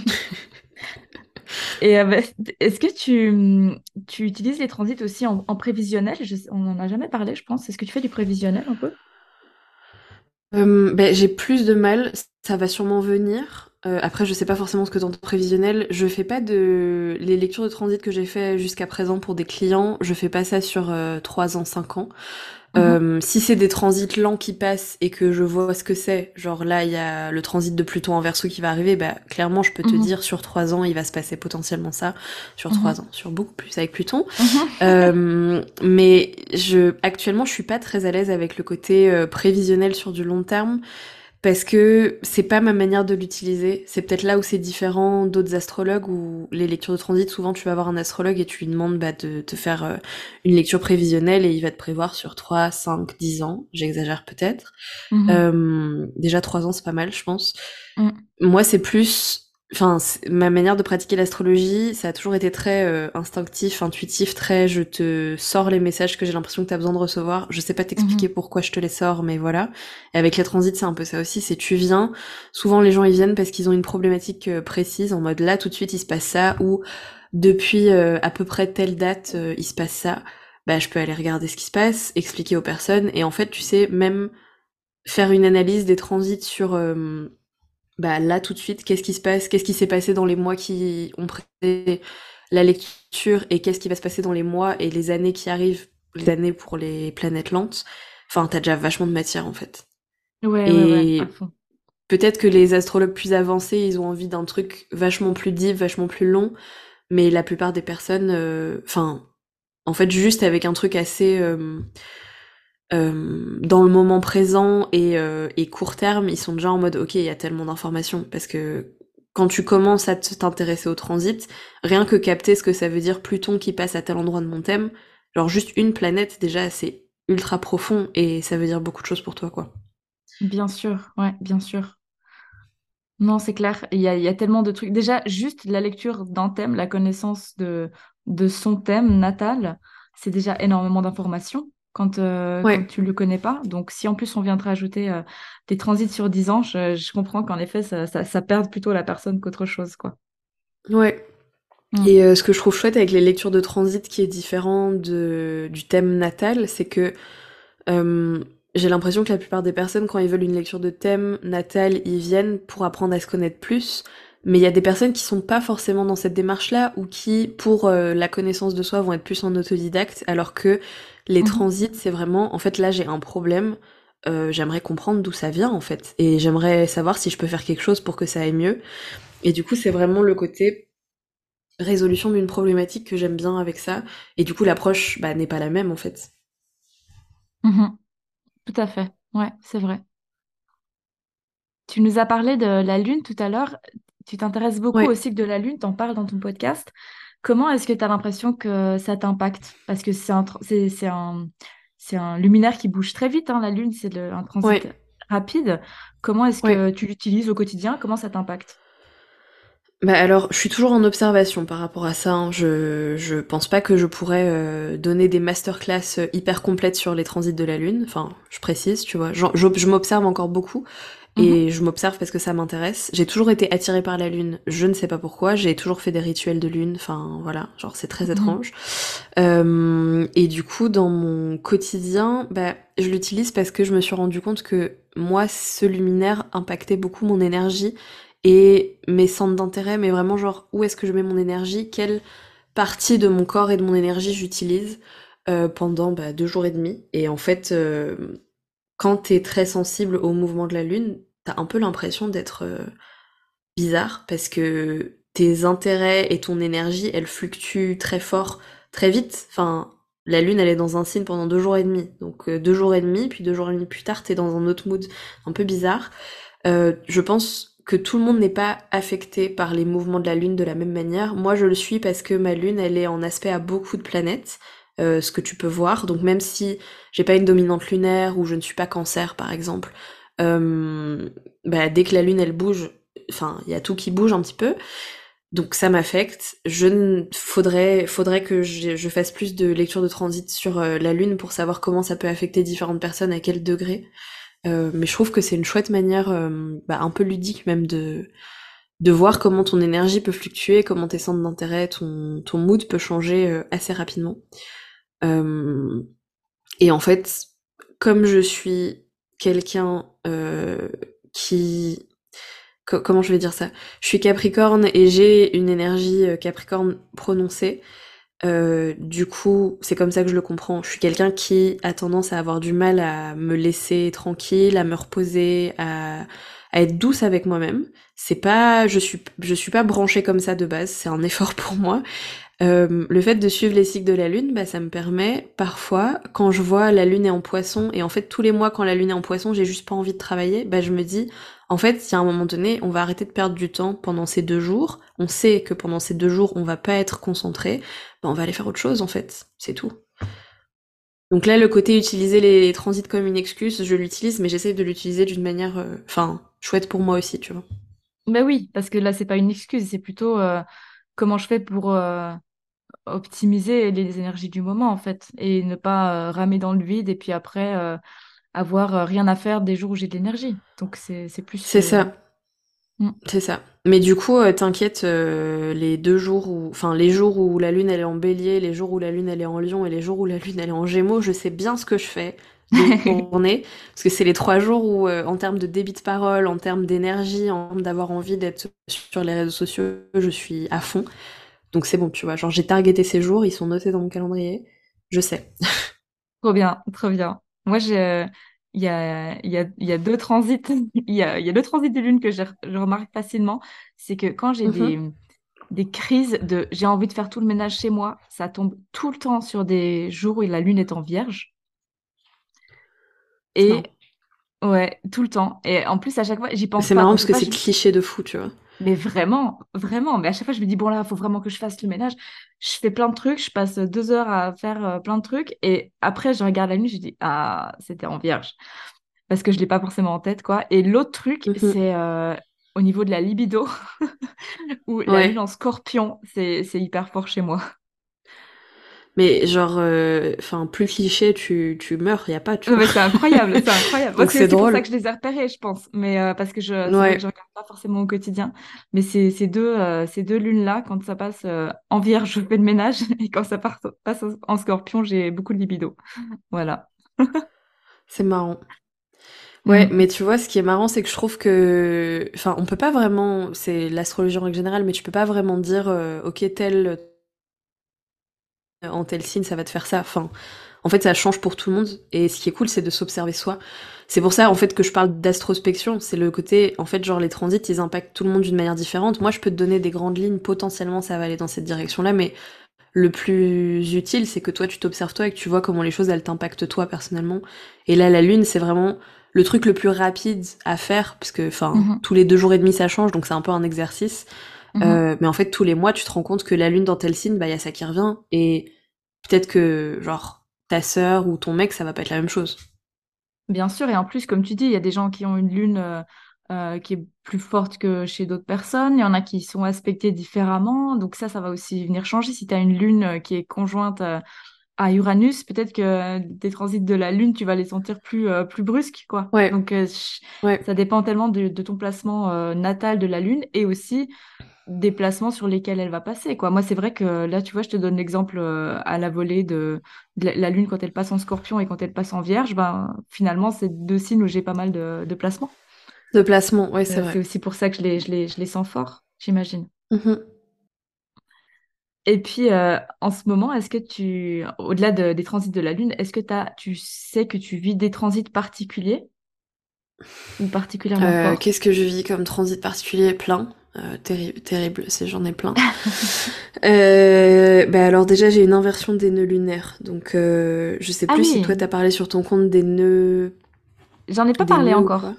et euh, est-ce que tu, tu utilises les transits aussi en, prévisionnel? On n'en a jamais parlé, je pense. Est-ce que tu fais du prévisionnel un peu? Ben, J'ai plus de mal. Ça va sûrement venir. Euh, après, je sais pas forcément ce que t'entends prévisionnel. Je fais pas de les lectures de transit que j'ai fait jusqu'à présent pour des clients. Je fais pas ça sur euh, 3 ans, 5 ans. Euh, si c'est des transits lents qui passent et que je vois ce que c'est, genre là il y a le transit de Pluton en Verseau qui va arriver, bah clairement je peux te Mhm. dire sur trois ans il va se passer potentiellement ça, sur Mhm. trois ans, sur beaucoup plus avec Pluton. Mhm. Euh, mais je actuellement je suis pas très à l'aise avec le côté euh, prévisionnel sur du long terme parce que c'est pas ma manière de l'utiliser. C'est peut-être là où c'est différent d'autres astrologues où les lectures de transit, souvent tu vas voir un astrologue et tu lui demandes bah, de te faire euh, une lecture prévisionnelle et il va te prévoir sur 3, 5, 10 ans. J'exagère peut-être. Mhm. Euh, déjà 3 ans c'est pas mal je pense. Mm. Moi c'est plus... Enfin, ma manière de pratiquer l'astrologie, ça a toujours été très euh, instinctif, intuitif, très je te sors les messages que j'ai l'impression que tu as besoin de recevoir. Je sais pas t'expliquer pourquoi je te les sors, mais voilà. Et avec les transits, c'est un peu ça aussi, c'est tu viens. Souvent les gens ils viennent parce qu'ils ont une problématique euh, précise, en mode là tout de suite il se passe ça, ou depuis euh, à peu près telle date euh, il se passe ça. Bah je peux aller regarder ce qui se passe, expliquer aux personnes, et en fait tu sais même faire une analyse des transits sur euh, bah là tout de suite qu'est-ce qui se passe, qu'est-ce qui s'est passé dans les mois qui ont précédé la lecture et qu'est-ce qui va se passer dans les mois et les années qui arrivent, les années pour les planètes lentes. Enfin, t'as déjà vachement de matière en fait. Ouais, Et- ouais, ouais. Peut-être que les astrologues plus avancés, ils ont envie d'un truc vachement plus deep, vachement plus long, mais la plupart des personnes, euh, enfin, en fait, juste avec un truc assez euh, euh, dans le moment présent et, euh, et court terme, ils sont déjà en mode, ok, il y a tellement d'informations, parce que quand tu commences à t'intéresser au transit, rien que capter ce que ça veut dire Pluton qui passe à tel endroit de mon thème, genre juste une planète, déjà, c'est ultra profond et ça veut dire beaucoup de choses pour toi, quoi. Bien sûr, ouais, bien sûr. Non, c'est clair. Il y a, tellement de trucs. Déjà, juste la lecture d'un thème, la connaissance de son thème natal, c'est déjà énormément d'informations quand, euh, Ouais. quand tu ne le connais pas. Donc, si en plus on vient te rajouter euh, des transits sur 10 ans, je, je comprends qu'en effet, ça, ça, ça perde plutôt la personne qu'autre chose, quoi. Ouais. Mm. Et euh, ce que je trouve chouette avec les lectures de transit qui est différent de, du thème natal, c'est que j'ai l'impression que la plupart des personnes, quand ils veulent une lecture de thème natal, ils viennent pour apprendre à se connaître plus. Mais il y a des personnes qui sont pas forcément dans cette démarche-là ou qui, pour euh, la connaissance de soi, vont être plus en autodidacte, alors que les Mhm. transits, c'est vraiment, en fait, là, j'ai un problème. euh, j'aimerais comprendre d'où ça vient, en fait. Et j'aimerais savoir si je peux faire quelque chose pour que ça aille mieux. Et du coup, c'est vraiment le côté résolution d'une problématique que j'aime bien avec ça. Et du coup, l'approche bah, n'est pas la même en fait. Mhm. Tout à fait. Ouais, c'est vrai. Tu nous as parlé de la Lune tout à l'heure. Tu t'intéresses beaucoup Ouais. au cycle de la Lune, t'en parles dans ton podcast. Comment est-ce que tu as l'impression que ça t'impacte? Parce que c'est un, c'est, un, un luminaire qui bouge très vite, hein, la Lune, c'est un transit rapide. Comment est-ce que tu l'utilises au quotidien? Comment ça t'impacte? Bah alors, je suis toujours en observation par rapport à ça. hein. Je, je pense pas que je pourrais euh, donner des masterclass euh, hyper complètes sur les transits de la Lune. Enfin, je précise, tu vois. Je, je m'observe encore beaucoup. Et je m'observe parce que ça m'intéresse. J'ai toujours été attirée par la lune. Je ne sais pas pourquoi. J'ai toujours fait des rituels de lune. Enfin, voilà. Genre, c'est très Mhm. étrange. Euh, et du coup, dans mon quotidien, bah, je l'utilise parce que je me suis rendu compte que moi, ce luminaire impactait beaucoup mon énergie et mes centres d'intérêt, mais vraiment genre, où est-ce que je mets mon énergie? Quelle partie de mon corps et de mon énergie j'utilise euh, pendant bah, deux jours et demi? Et en fait, euh, quand t'es très sensible au mouvement de la lune, t'as un peu l'impression d'être euh, bizarre parce que tes intérêts et ton énergie, elles fluctuent très fort, très vite. Enfin, la lune, elle est dans un signe pendant deux jours et demi. Donc euh, deux jours et demi, puis deux jours et demi plus tard, t'es dans un autre mood un peu bizarre. Euh, je pense que tout le monde n'est pas affecté par les mouvements de la lune de la même manière. Moi, je le suis parce que ma lune, elle est en aspect à beaucoup de planètes. Euh, ce que tu peux voir. Donc même si j'ai pas une dominante lunaire ou je ne suis pas cancer par exemple, euh, bah, dès que la lune elle bouge, enfin il y a tout qui bouge un petit peu. Donc ça m'affecte. Je ne faudrait faudrait que je, je fasse plus de lecture de transit sur euh, la lune pour savoir comment ça peut affecter différentes personnes à quel degré. Mais je trouve que c'est une chouette manière, bah, un peu ludique même de de voir comment ton énergie peut fluctuer, comment tes centres d'intérêt, ton ton mood peut changer euh, assez rapidement. Euh, et en fait, comme je suis quelqu'un euh, qui... co- comment je vais dire ça? Je suis Capricorne et j'ai une énergie Capricorne prononcée. Du coup, c'est comme ça que je le comprends. Je suis quelqu'un qui a tendance à avoir du mal à me laisser tranquille, à me reposer, à, à être douce avec moi-même. C'est pas, je suis, je suis pas branchée comme ça de base. C'est un [LAUGHS] effort pour moi. Euh, le fait de suivre les cycles de la lune, bah, ça me permet parfois, quand je vois la lune est en poisson, et en fait tous les mois quand la lune est en poisson, j'ai juste pas envie de travailler, bah, je me dis, en fait, si à un moment donné, on va arrêter de perdre du temps pendant ces deux jours, on sait que pendant ces deux jours, on va pas être concentré, bah, on va aller faire autre chose en fait, c'est tout. Donc là, le côté utiliser les transits comme une excuse, je l'utilise, mais j'essaie de l'utiliser d'une manière, euh, enfin, chouette pour moi aussi, tu vois. Bah oui, parce que là, c'est pas une excuse, c'est plutôt euh, comment je fais pour euh, optimiser les énergies du moment, en fait, et ne pas euh, ramer dans le vide et puis après avoir rien à faire des jours où j'ai de l'énergie. Donc, c'est c'est plus. C'est ça. Mm. C'est ça. Mais du coup, t'inquiète, les deux jours où, enfin, les jours où la lune elle est en bélier, les jours où la lune elle est en lion et les jours où la lune elle est en gémeaux, je sais bien ce que je fais de [LAUGHS] journée. Parce que c'est les trois jours où, euh, en termes de débit de parole, en termes d'énergie, en termes d'avoir envie d'être sur les réseaux sociaux, je suis à fond. Donc c'est bon, tu vois. Genre, j'ai targeté ces jours, ils sont notés dans mon calendrier. Je sais. [LAUGHS] Trop bien, trop bien. Moi, j'ai, il y a, il y a, il y a deux transits, [LAUGHS] il y a, il y a deux transits de lune que je, je remarque facilement. C'est que quand j'ai des, Mhm. des crises de j'ai envie de faire tout le ménage chez moi, ça tombe tout le temps sur des jours où la lune est en vierge. Et ouais, tout le temps. Et en plus, à chaque fois, j'y pense C'est marrant parce que c'est cliché de fou, tu vois. Mais vraiment, vraiment. Mais à chaque fois, je me dis, bon, là, il faut vraiment que je fasse le ménage. Je fais plein de trucs, je passe deux heures à faire euh, plein de trucs. Et après, je regarde la lune, je dis, ah, c'était en vierge. Parce que je l'ai pas forcément en tête, quoi. Et l'autre truc, Mhm. c'est euh, au niveau de la libido, [LAUGHS] où la lune en scorpion, c'est hyper fort chez moi. Mais genre, euh, enfin, plus cliché, tu, tu meurs, y a pas, tu mais c'est incroyable, c'est [LAUGHS] incroyable. Donc c'est c'est aussi pour ça drôle. que je les ai repérés, je pense. Mais euh, parce que je, Ouais. regarde pas forcément au quotidien. Mais ces deux, euh, ces deux lunes-là, quand ça passe euh, en vierge, je fais le ménage. [LAUGHS] Et quand ça part- passe en scorpion, j'ai beaucoup de libido. Voilà. C'est marrant. Ouais, Mm. mais tu vois, ce qui est marrant, c'est que je trouve que, enfin, on peut pas vraiment, c'est l'astrologie en règle générale, mais tu peux pas vraiment dire, euh, ok, tel, en tel signe, ça va te faire ça. Enfin, en fait, ça change pour tout le monde. Et ce qui est cool, c'est de s'observer soi. C'est pour ça, en fait, que je parle d'astrospection. C'est le côté, en fait, genre, les transits, ils impactent tout le monde d'une manière différente. Moi, je peux te donner des grandes lignes, potentiellement, ça va aller dans cette direction-là, mais le plus utile, c'est que toi, tu t'observes toi et que tu vois comment les choses, elles t'impactent toi personnellement. Et là, la lune, c'est vraiment le truc le plus rapide à faire, parce que, enfin, Mhm. tous les deux jours et demi, ça change, donc c'est un peu un exercice. Mhm. Euh, mais en fait, tous les mois, tu te rends compte que la lune dans tel signe, bah, il y a ça qui revient. Et peut-être que, genre, ta sœur ou ton mec, ça va pas être la même chose. Bien sûr, et en plus, comme tu dis, il y a des gens qui ont une lune euh, euh, qui est plus forte que chez d'autres personnes, il y en a qui sont aspectés différemment, donc ça, ça va aussi venir changer. Si tu as une lune qui est conjointe à Uranus, peut-être que des transits de la lune, tu vas les sentir plus, euh, plus brusques, quoi. Ouais, Donc, euh, ouais. ça dépend tellement de, de ton placement euh, natal de la lune et aussi des placements sur lesquels elle va passer, quoi. Moi, c'est vrai que là, tu vois, je te donne l'exemple à la volée de, de la, Lune quand elle passe en Scorpion et quand elle passe en Vierge. Ben, finalement, c'est deux signes où j'ai pas mal de, de placements. De placement, ouais, c'est Euh, c'est vrai. aussi pour ça que je les, je les, je les sens forts, j'imagine. Mhm. Et puis, euh, en ce moment, est-ce que tu, au-delà de- des transits de la Lune, est-ce que tu sais que tu vis des transits particuliers ou particulièrement Euh, qu'est-ce que je vis comme transit particulier? Plein. Euh, terrible, terrible, j'en ai plein. [LAUGHS] Euh, bah alors déjà j'ai une inversion des nœuds lunaires, donc je sais Ah plus si toi t'as parlé sur ton compte des nœuds, j'en ai pas des parlé encore.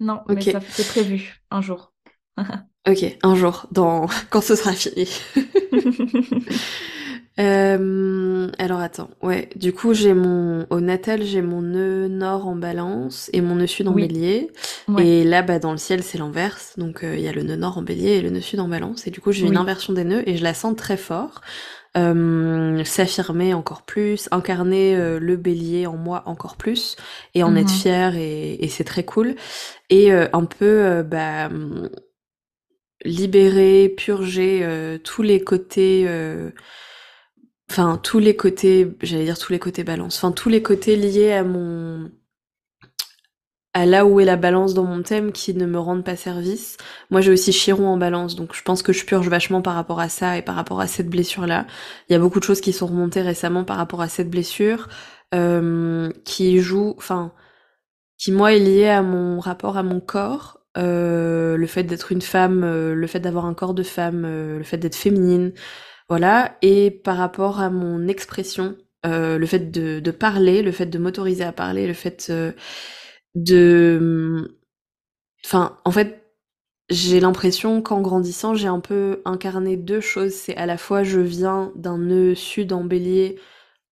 Non, mais Ok, ça, c'est prévu un jour. [LAUGHS] ok, un jour, dans [LAUGHS] quand ce sera fini. [LAUGHS] Euh, alors attends, ouais, du coup j'ai mon au natal j'ai mon nœud nord en balance et mon nœud sud en Oui, bélier. Ouais, et là bah dans le ciel c'est l'inverse. Donc euh, il y a le nœud nord en bélier et le nœud sud en balance. Et du coup j'ai une inversion des nœuds et je la sens très fort. Euh, s'affirmer encore plus incarner euh, le bélier en moi encore plus et en être Mhm. fière et, et c'est très cool. Et euh, un peu euh, bah libérer purger euh, tous les côtés euh, Enfin, tous les côtés, j'allais dire tous les côtés balance, enfin tous les côtés liés à mon à là où est la balance dans mon thème qui ne me rendent pas service. Moi, j'ai aussi Chiron en balance, donc je pense que je purge vachement par rapport à ça et par rapport à cette blessure-là. Il y a beaucoup de choses qui sont remontées récemment par rapport à cette blessure, euh, qui joue, enfin, qui moi est liée à mon rapport à mon corps, euh, le fait d'être une femme, euh, le fait d'avoir un corps de femme, le fait d'être féminine, voilà, et par rapport à mon expression, le fait de, de, parler, le fait de m'autoriser à parler, le fait de enfin en fait j'ai l'impression qu'en grandissant j'ai un peu incarné deux choses. C'est à la fois je viens d'un nœud sud en bélier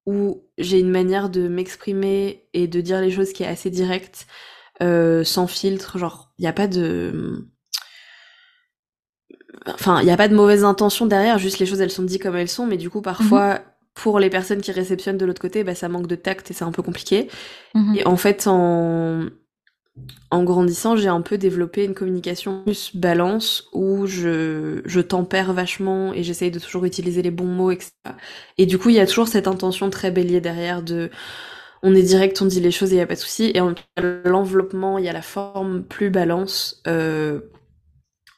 où j'ai une manière de m'exprimer et de dire les choses qui est assez directe euh, sans filtre genre il n'y a pas de enfin il n'y a pas de mauvaise intention derrière juste les choses elles sont dites comme elles sont mais du coup parfois mhm. pour les personnes qui réceptionnent de l'autre côté, bah, ça manque de tact et c'est un peu compliqué. Mhm. Et en fait, en, en grandissant, j'ai un peu développé une communication plus balance où je, je tempère vachement et j'essaye de toujours utiliser les bons mots, etc. Et du coup, il y a toujours cette intention très bélier derrière de on est direct, on dit les choses et il n'y a pas de souci. Et en l'enveloppement, il y a la forme plus balance euh,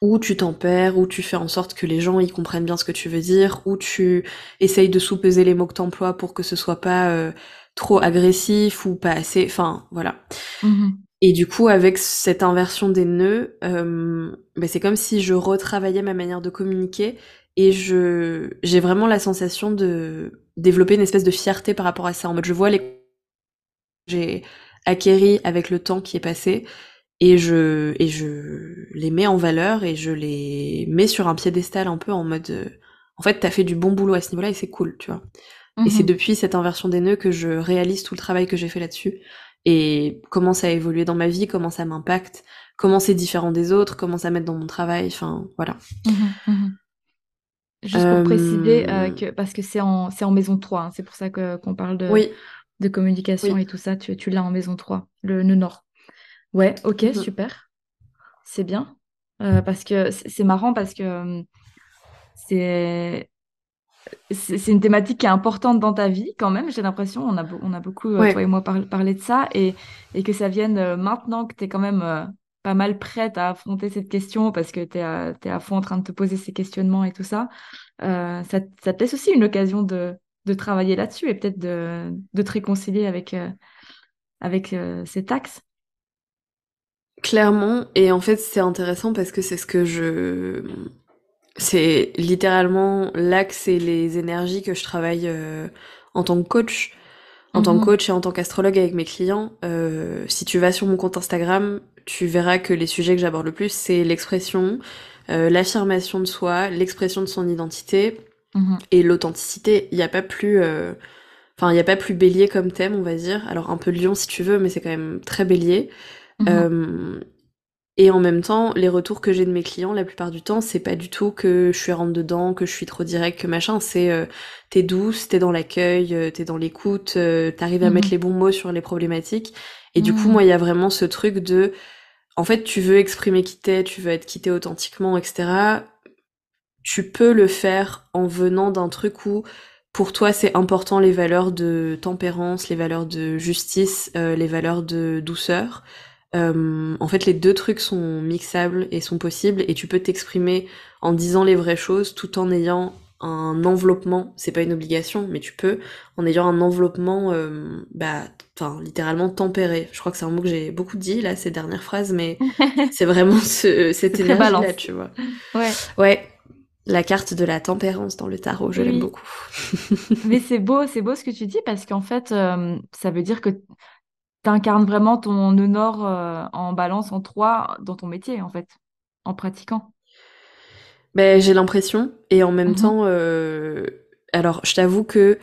où tu tempères, où tu fais en sorte que les gens y comprennent bien ce que tu veux dire, où tu essayes de sous-peser les mots que t'emploies pour que ce soit pas euh, trop agressif ou pas assez. Enfin, voilà. Mm-hmm. Et du coup, avec cette inversion des nœuds, euh, bah, c'est comme si je retravaillais ma manière de communiquer et je j'ai vraiment la sensation de développer une espèce de fierté par rapport à ça. En mode, je vois les j'ai acquéri avec le temps qui est passé et je et je les mets en valeur et je les mets sur un piédestal un peu en mode euh, en fait t'as fait du bon boulot à ce niveau-là et c'est cool tu vois et c'est mhm. depuis cette inversion des nœuds que je réalise tout le travail que j'ai fait là-dessus et comment ça a évolué dans ma vie, comment ça m'impacte, comment c'est différent des autres, comment ça m'aide dans mon travail, enfin voilà. Mhm, mhm. Juste pour préciser, euh, que, parce que c'est en, en maison 3, hein, c'est pour ça qu'on parle de, de communication et tout ça, tu, tu l'as en maison 3, le nœud nord. Ouais, ok, mhm. super. C'est bien. Euh, parce que c'est marrant parce que euh, c'est c'est une thématique qui est importante dans ta vie quand même, j'ai l'impression. On a, on a beaucoup, euh, toi et moi, parlé de ça et, et que ça vienne maintenant que tu es quand même euh, pas mal prête à affronter cette question parce que tu es, es, à fond en train de te poser ces questionnements et tout ça. ça, ça, te laisse aussi une occasion de, de travailler là-dessus et peut-être de, de, te réconcilier avec, avec cet axe. Clairement, et en fait c'est intéressant parce que c'est ce que je c'est littéralement l'axe et les énergies que je travaille euh, en tant que coach. En tant que mhm. coach et en tant qu'astrologue avec mes clients, euh, si tu vas sur mon compte Instagram, tu verras que les sujets que j'aborde le plus, c'est l'expression, euh, l'affirmation de soi, l'expression de son identité mhm. et l'authenticité. Il n'y a pas plus... Enfin, il n'y a pas plus bélier comme thème, on va dire. Alors, un peu lion si tu veux, mais c'est quand même très bélier. Mhm. Et en même temps, les retours que j'ai de mes clients, la plupart du temps, c'est pas du tout que je suis rentre dedans, que je suis trop direct, que machin. C'est euh, t'es douce, t'es dans l'accueil, euh, t'es dans l'écoute, euh, t'arrives à mettre mhm. les bons mots sur les problématiques. Et du coup, moi, il y a vraiment ce truc de, en fait, tu veux exprimer qui t'es, tu veux être quitté authentiquement, etc. Tu peux le faire en venant d'un truc où pour toi c'est important les valeurs de tempérance, les valeurs de justice, les valeurs de douceur. Euh, en fait, les deux trucs sont mixables et sont possibles, et tu peux t'exprimer en disant les vraies choses tout en ayant un enveloppement, c'est pas une obligation, mais tu peux, en ayant un enveloppement, euh, bah, enfin, littéralement tempéré. Je crois que c'est un mot que j'ai beaucoup dit, là, ces dernières phrases, mais [LAUGHS] c'est vraiment ce, cette énergie-là, tu vois. Ouais. Ouais. La carte de la tempérance dans le tarot, je l'aime beaucoup. [LAUGHS] mais c'est beau, c'est beau ce que tu dis, parce qu'en fait, euh, ça veut dire que tu vraiment ton euh, en balance en 3 dans ton métier, en fait, en pratiquant. Ben, j'ai l'impression. Et en même mhm. temps, euh, alors je t'avoue que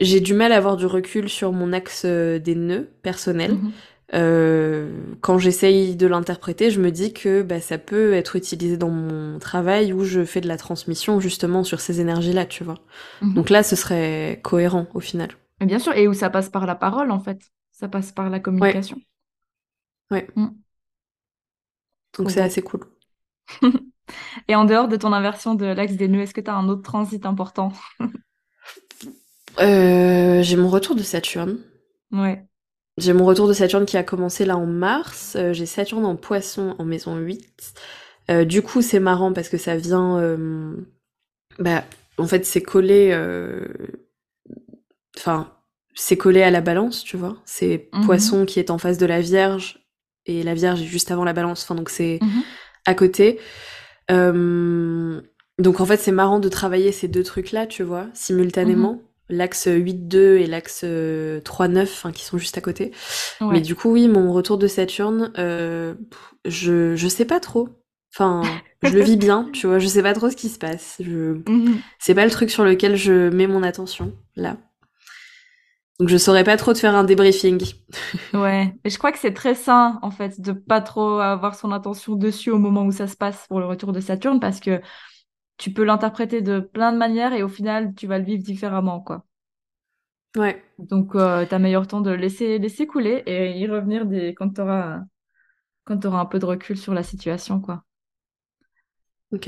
j'ai du mal à avoir du recul sur mon axe euh, des nœuds personnels. Mhm. quand j'essaye de l'interpréter, je me dis que bah, ça peut être utilisé dans mon travail où je fais de la transmission justement sur ces énergies-là, tu vois. Mhm. Donc là, ce serait cohérent au final. bien sûr, et où ça passe par la parole en fait. Ça passe par la communication. Ouais. Mm. Donc c'est assez cool. [LAUGHS] Et en dehors de ton inversion de l'axe des nœuds, est-ce que tu as un autre transit important? Euh, J'ai mon retour de Saturne. Ouais. J'ai mon retour de Saturne qui a commencé là en mars. Euh, j'ai Saturne en poisson en maison 8. Euh, du coup, c'est marrant parce que ça vient. Euh, bah, en fait, c'est collé. Enfin, c'est collé à la balance, tu vois. C'est Mhm. poisson qui est en face de la Vierge et la Vierge est juste avant la balance. Enfin, donc c'est Mhm. à côté. Donc en fait, c'est marrant de travailler ces deux trucs-là, tu vois, simultanément. L'axe 8-2 et l'axe euh, 3-9, enfin, qui sont juste à côté. Ouais. Mais du coup, oui, mon retour de Saturne, euh, je, je sais pas trop. Enfin, [LAUGHS] je le vis bien, tu vois, je sais pas trop ce qui se passe. Je... Mhm. C'est pas le truc sur lequel je mets mon attention, là. Donc je saurais pas trop te faire un débriefing. [LAUGHS] Ouais, mais je crois que c'est très sain en fait de pas trop avoir son attention dessus au moment où ça se passe pour le retour de Saturne parce que tu peux l'interpréter de plein de manières et au final tu vas le vivre différemment quoi. Ouais, Donc euh, t'as meilleur temps de laisser laisser couler et y revenir des... quand t'auras quand t'auras un peu de recul sur la situation quoi. ok.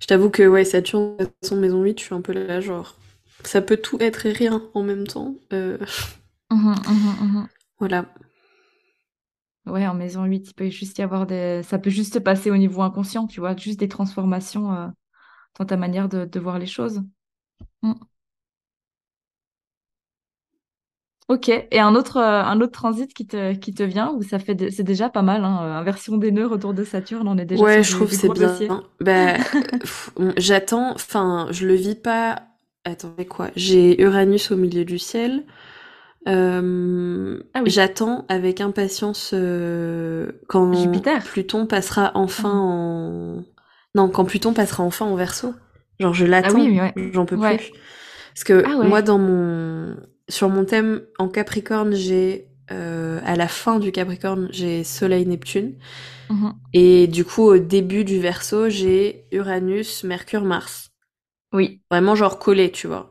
Je t'avoue que, ouais, Saturne, façon, maison 8, je suis un peu là, genre, ça peut tout être et rien en même temps. Euh, Mhm, mhm, mhm. voilà. Ouais, en maison 8, il peut juste y avoir des ça peut juste se passer au niveau inconscient, tu vois, juste des transformations euh, dans ta manière de, de voir les choses. Mm. Ok, et un autre, euh, un autre transit qui te, qui te vient, où ça fait, de- c'est déjà pas mal, hein, euh, inversion des nœuds, retour de Saturne, on est déjà Ouais, sur je du, trouve du c'est gros dossier. bien. [LAUGHS] Pff, bon, j'attends, enfin, je le vis pas. Attendez quoi? J'ai Uranus au milieu du ciel. Euh, Ah oui. j'attends avec impatience euh, quand Jupiter. Pluton passera enfin Mhm. en. Non, quand Pluton passera enfin en Verseau. Genre, je Ah l'attends, oui, ouais. j'en peux Ouais. plus. Parce que Ah ouais. moi, dans mon. Sur mon thème en Capricorne, j'ai. euh, à la fin du Capricorne, j'ai Soleil-Neptune. Mhm. Et du coup, au début du Verseau, j'ai Uranus, Mercure, Mars. Oui. Vraiment genre collés, tu vois.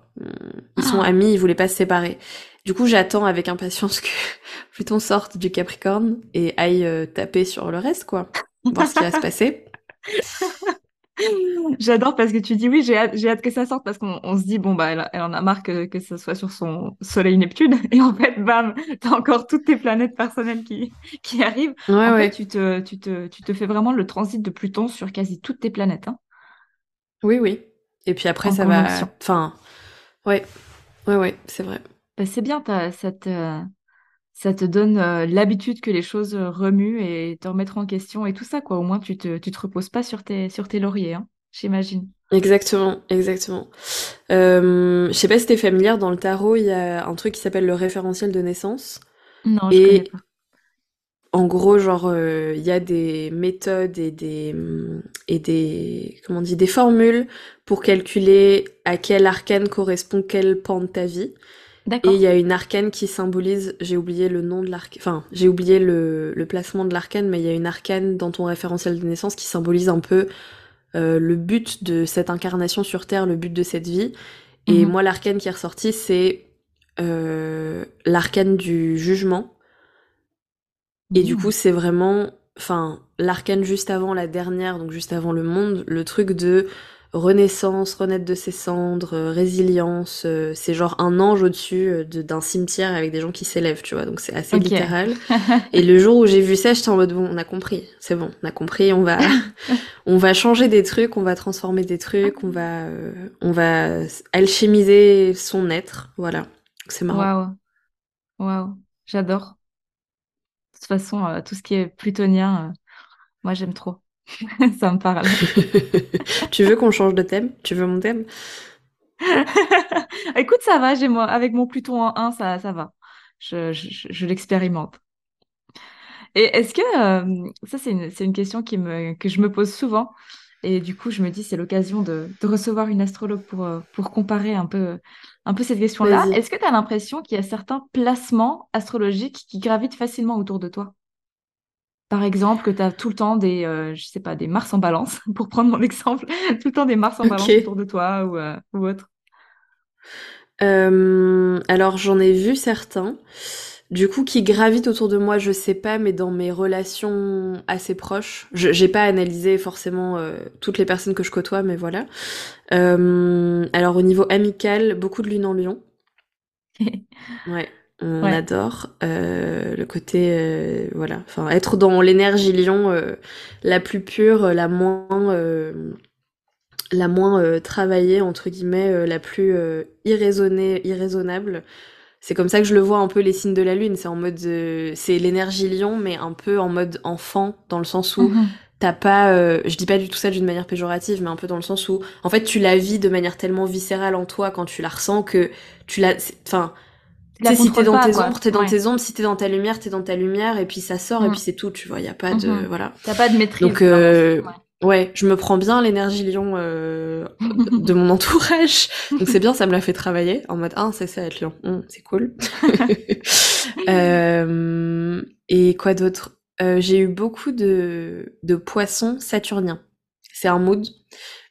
Ils sont Ah. amis, ils voulaient pas se séparer. Du coup, j'attends avec impatience que [LAUGHS] Pluton sorte du Capricorne et aille euh, taper sur le reste, quoi. Voir ce qui va se passer. [LAUGHS] J'adore parce que tu dis oui, j'ai hâte, hâte que ça sorte parce qu'on on se dit, bon, bah, elle, elle en a marre que, que ce soit sur son Soleil-Neptune. [LAUGHS] Et en fait, bam, t'as encore toutes tes planètes personnelles qui, qui arrivent. Ouais, En ouais. fait, tu te, tu te, tu te fais vraiment le transit de Pluton sur quasi toutes tes planètes. Hein, Oui, oui. Et puis après, en ça va. conjonction. Enfin, ouais. Ouais, ouais, c'est vrai. Ben, c'est bien, t'as- ça te, ça te donne euh, l'habitude que les choses euh, remuent et te remettre en question et tout ça, quoi. Au moins, tu te, tu te reposes pas sur tes, sur tes lauriers, hein, j'imagine. Exactement, exactement. Euh, je sais pas si t'es familière, dans le tarot, il y a un truc qui s'appelle le référentiel de naissance. Non, je connais Et pas. en gros, genre, euh, il y a des méthodes et des, et des, comment on dit, des formules pour calculer à quel arcane correspond quel pan de ta vie. Et il y a une arcane qui symbolise, j'ai oublié le nom de l'arcane, enfin, j'ai oublié le, le placement de l'arcane, mais il y a une arcane dans ton référentiel de naissance qui symbolise un peu euh, le but de cette incarnation sur Terre, le but de cette vie. Et Mhm. moi, l'arcane qui est ressorti, c'est euh, l'arcane du jugement. Et du Mmh. coup, c'est vraiment, enfin, l'arcane juste avant la dernière, donc juste avant le monde, le truc de renaissance, renaître de ses cendres, euh, résilience, euh, c'est genre un ange au-dessus euh, de- d'un cimetière avec des gens qui s'élèvent, tu vois, donc c'est assez littéral. [LAUGHS] Et le jour où j'ai vu ça, j'étais en mode bon, on a compris, c'est bon, on a compris, on va, [LAUGHS] on va changer des trucs, on va transformer des trucs, on va, euh, on va alchimiser son être, voilà. C'est marrant. Waouh, waouh, j'adore. De toute façon, euh, tout ce qui est plutonien, euh, moi j'aime trop. [LAUGHS] Ça me parle. [LAUGHS] tu veux qu'on change de thème? Tu veux mon thème? [LAUGHS] Écoute, ça va, j'ai moi, avec mon Pluton en 1, ça, ça va. Je, je, je- l'expérimente. Et est-ce que, euh, ça c'est une, une question qui me, que je me pose souvent, et du coup je me dis c'est l'occasion de, de recevoir une astrologue pour, euh, pour comparer un peu, un peu cette question-là. Est-ce que tu as l'impression qu'il y a certains placements astrologiques qui gravitent facilement autour de toi? Par exemple, que tu as tout le temps des, euh, je sais pas, des Mars en balance, [LAUGHS] pour prendre mon exemple, tout le temps des Mars en balance autour de toi ou, euh, ou autre. Euh, alors j'en ai vu certains. Du coup, qui gravitent autour de moi, je sais pas, mais dans mes relations assez proches, je, j'ai pas analysé forcément toutes les personnes que je côtoie, mais voilà. Alors au niveau amical, beaucoup de lune en lion. [LAUGHS] Ouais. On adore le côté voilà enfin être dans l'énergie lion la plus pure la moins la moins travaillée entre guillemets la plus irraisonnée irraisonnable c'est comme ça que je le vois un peu les signes de la lune. C'est en mode, c'est l'énergie lion, mais un peu en mode enfant, dans le sens où mhm. t'as pas, euh, je dis pas du tout ça d'une manière péjorative, mais un peu dans le sens où, en fait, tu la vis de manière tellement viscérale en toi quand tu la ressens que tu la, enfin, sais, si t'es dans tes ombres, t'es dans tes ombres, si t'es dans ta lumière, t'es dans ta lumière, et puis ça sort, et mhm. puis c'est tout, tu vois, y a pas de, mhm. voilà. T'as pas de maîtrise. Donc, euh, Ouais, je me prends bien l'énergie lion euh, de mon entourage. Donc c'est bien, ça me l'a fait travailler en mode ah c'est ça être lion, hum, c'est cool. [LAUGHS] euh, et quoi d'autre? Euh, J'ai eu beaucoup de, de poissons saturniens. C'est un mood.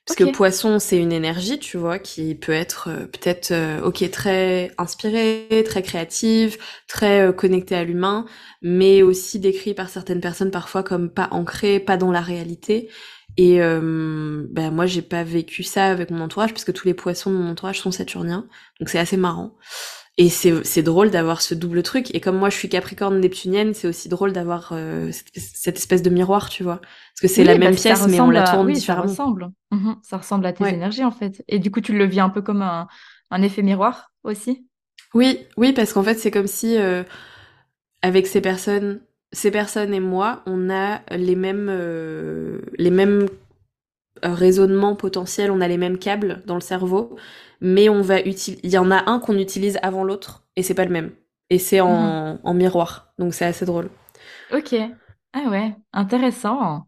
Parce que poisson, c'est une énergie, tu vois, qui peut être euh, peut-être, euh, ok, très inspirée, très créative, très euh, connectée à l'humain, mais aussi décrit par certaines personnes parfois comme pas ancrée, pas dans la réalité. Et euh, ben moi, j'ai pas vécu ça avec mon entourage, parce que tous les poissons de mon entourage sont saturniens, donc c'est assez marrant. Et c'est drôle d'avoir ce double truc. Et comme moi, je suis capricorne neptunienne, c'est aussi drôle d'avoir euh, cette, espèce de miroir, tu vois. Parce que c'est la même pièce, mais on la tourne oui, différemment. Ça ressemble. Mhm. ça ressemble à tes énergies, en fait. Et du coup, tu le vis un peu comme un, un effet miroir aussi? Oui, oui, parce qu'en fait, c'est comme si, euh, avec ces personnes, ces personnes et moi, on a les mêmes, euh, les mêmes raisonnements potentiels, on a les mêmes câbles dans le cerveau, mais on va utiliser. Il y en a un qu'on utilise avant l'autre et c'est pas le même. Et c'est en, mhm. en miroir, donc c'est assez drôle. Ok. Ah ouais, intéressant.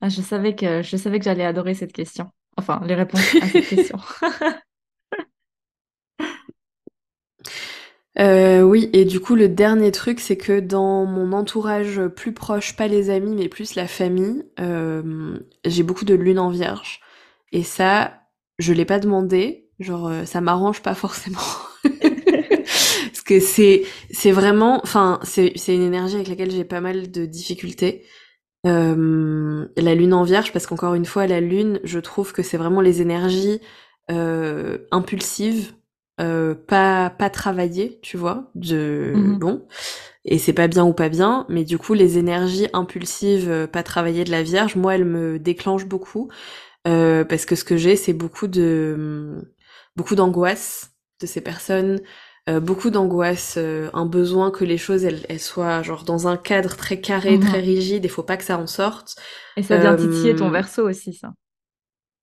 Ah, je savais que je savais que j'allais adorer cette question. Enfin, les réponses à cette [LAUGHS] question. [LAUGHS] Euh, oui, et du coup, le dernier truc, c'est que dans mon entourage plus proche, pas les amis, mais plus la famille, euh, j'ai beaucoup de lune en vierge. Et ça, je l'ai pas demandé. Genre, euh, ça m'arrange pas forcément. [LAUGHS] Parce que c'est, c'est vraiment, enfin, c'est, c'est une énergie avec laquelle j'ai pas mal de difficultés. Euh, la lune en vierge, parce qu'encore une fois, la lune, je trouve que c'est vraiment les énergies euh, impulsives euh, pas pas travaillé, tu vois, de mmh bon. Et c'est pas bien ou pas bien, mais du coup les énergies impulsives euh, pas travaillées de la Vierge, moi elles me déclenchent beaucoup euh, parce que ce que j'ai c'est beaucoup de beaucoup d'angoisse de ces personnes, euh, beaucoup d'angoisse, euh, un besoin que les choses elles, elles, soient genre dans un cadre très carré, mmh très rigide, il faut pas que ça en sorte. Et ça vient titiller ton verso aussi ça.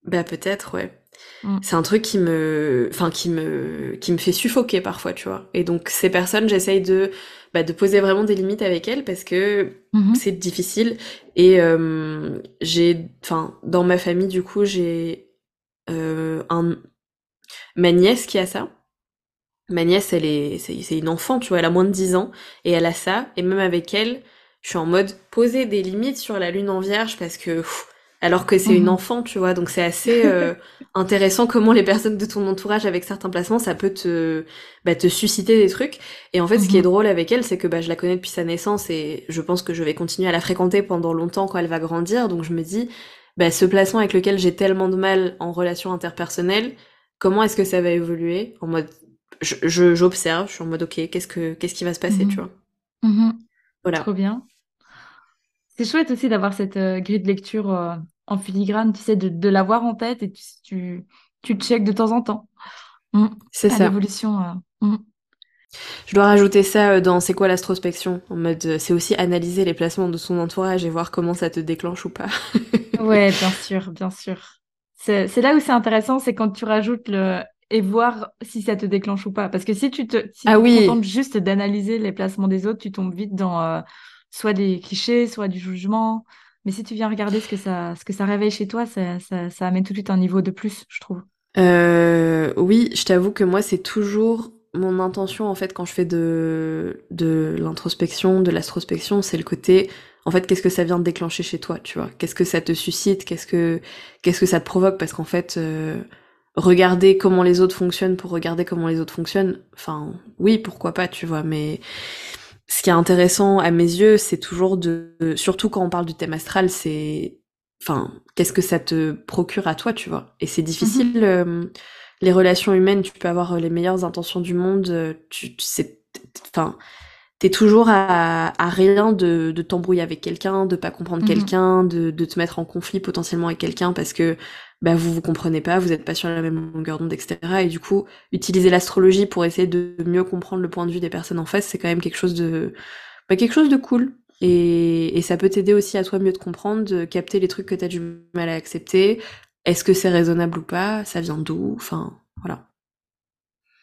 Bah peut-être ouais. Mm. C'est un truc qui me, enfin qui me, qui me fait suffoquer parfois, tu vois. Et donc ces personnes, j'essaye de, bah, de poser vraiment des limites avec elles parce que mm-hmm. c'est difficile. Et euh, j'ai, enfin dans ma famille du coup j'ai euh, un, ma nièce qui a ça. Ma nièce, elle est, c'est une enfant, tu vois, elle a moins de 10 ans et elle a ça. Et même avec elle, je suis en mode poser des limites sur la lune en vierge parce que alors que c'est une mhm. enfant, tu vois. Donc c'est assez euh, [LAUGHS] intéressant comment les personnes de ton entourage avec certains placements, ça peut te bah, te susciter des trucs. Et en fait, ce qui est mhm. drôle avec elle, c'est que bah, je la connais depuis sa naissance et je pense que je vais continuer à la fréquenter pendant longtemps quand elle va grandir. Donc je me dis, bah, ce placement avec lequel j'ai tellement de mal en relation interpersonnelle, comment est-ce que ça va évoluer En mode, je j'observe, je, suis en mode ok, qu'est-ce que qu'est-ce qui va se passer, tu mhm. vois Voilà. Trop bien. C'est chouette aussi d'avoir cette euh, grille de lecture euh, en filigrane, tu sais, de, de l'avoir en tête et tu, tu, tu checkes de temps en temps. Mm. C'est ça. L'évolution. Euh, mm. Je dois rajouter ça dans c'est quoi l'astrospection En mode, c'est aussi analyser les placements de son entourage et voir comment ça te déclenche ou pas. ouais, [LAUGHS] bien sûr, bien sûr. C'est là où c'est intéressant, c'est quand tu rajoutes le et voir si ça te déclenche ou pas. Parce que si tu te, si ah tu juste d'analyser les placements des autres, tu tombes vite dans soit des clichés, soit du jugement. Mais si tu viens regarder ce que ça, ce que ça réveille chez toi, ça, ça, ça amène tout de suite un niveau de plus, je trouve. Euh, oui, je t'avoue que moi, c'est toujours mon intention, en fait, quand je fais de, de l'introspection, de l'astrospection, c'est le côté, en fait, qu'est-ce que ça vient de déclencher chez toi, tu vois? Qu'est-ce que ça te suscite? Qu'est-ce que, qu'est-ce que ça te provoque? Parce qu'en fait, euh, regarder comment les autres fonctionnent pour regarder comment les autres fonctionnent, enfin, oui, pourquoi pas, tu vois, mais ce qui est intéressant à mes yeux, c'est toujours de, surtout quand on parle du thème astral, c'est, enfin, qu'est-ce que ça te procure à toi, tu vois? Et c'est difficile. Mhm. Euh, les relations humaines, tu peux avoir les meilleures intentions du monde, tu, c'est enfin, t'es toujours à, à rien de, de t'embrouiller avec quelqu'un, de pas comprendre Mhm. quelqu'un, de, de te mettre en conflit potentiellement avec quelqu'un parce que bah vous vous comprenez pas, vous êtes pas sur la même longueur d'onde, etc. Et du coup, utiliser l'astrologie pour essayer de mieux comprendre le point de vue des personnes en face, c'est quand même quelque chose de bah, quelque chose de cool. Et, et ça peut t'aider aussi à toi mieux te comprendre, de capter les trucs que t'as du mal à accepter. Est-ce que c'est raisonnable ou pas? Ça vient d'où? Enfin, voilà.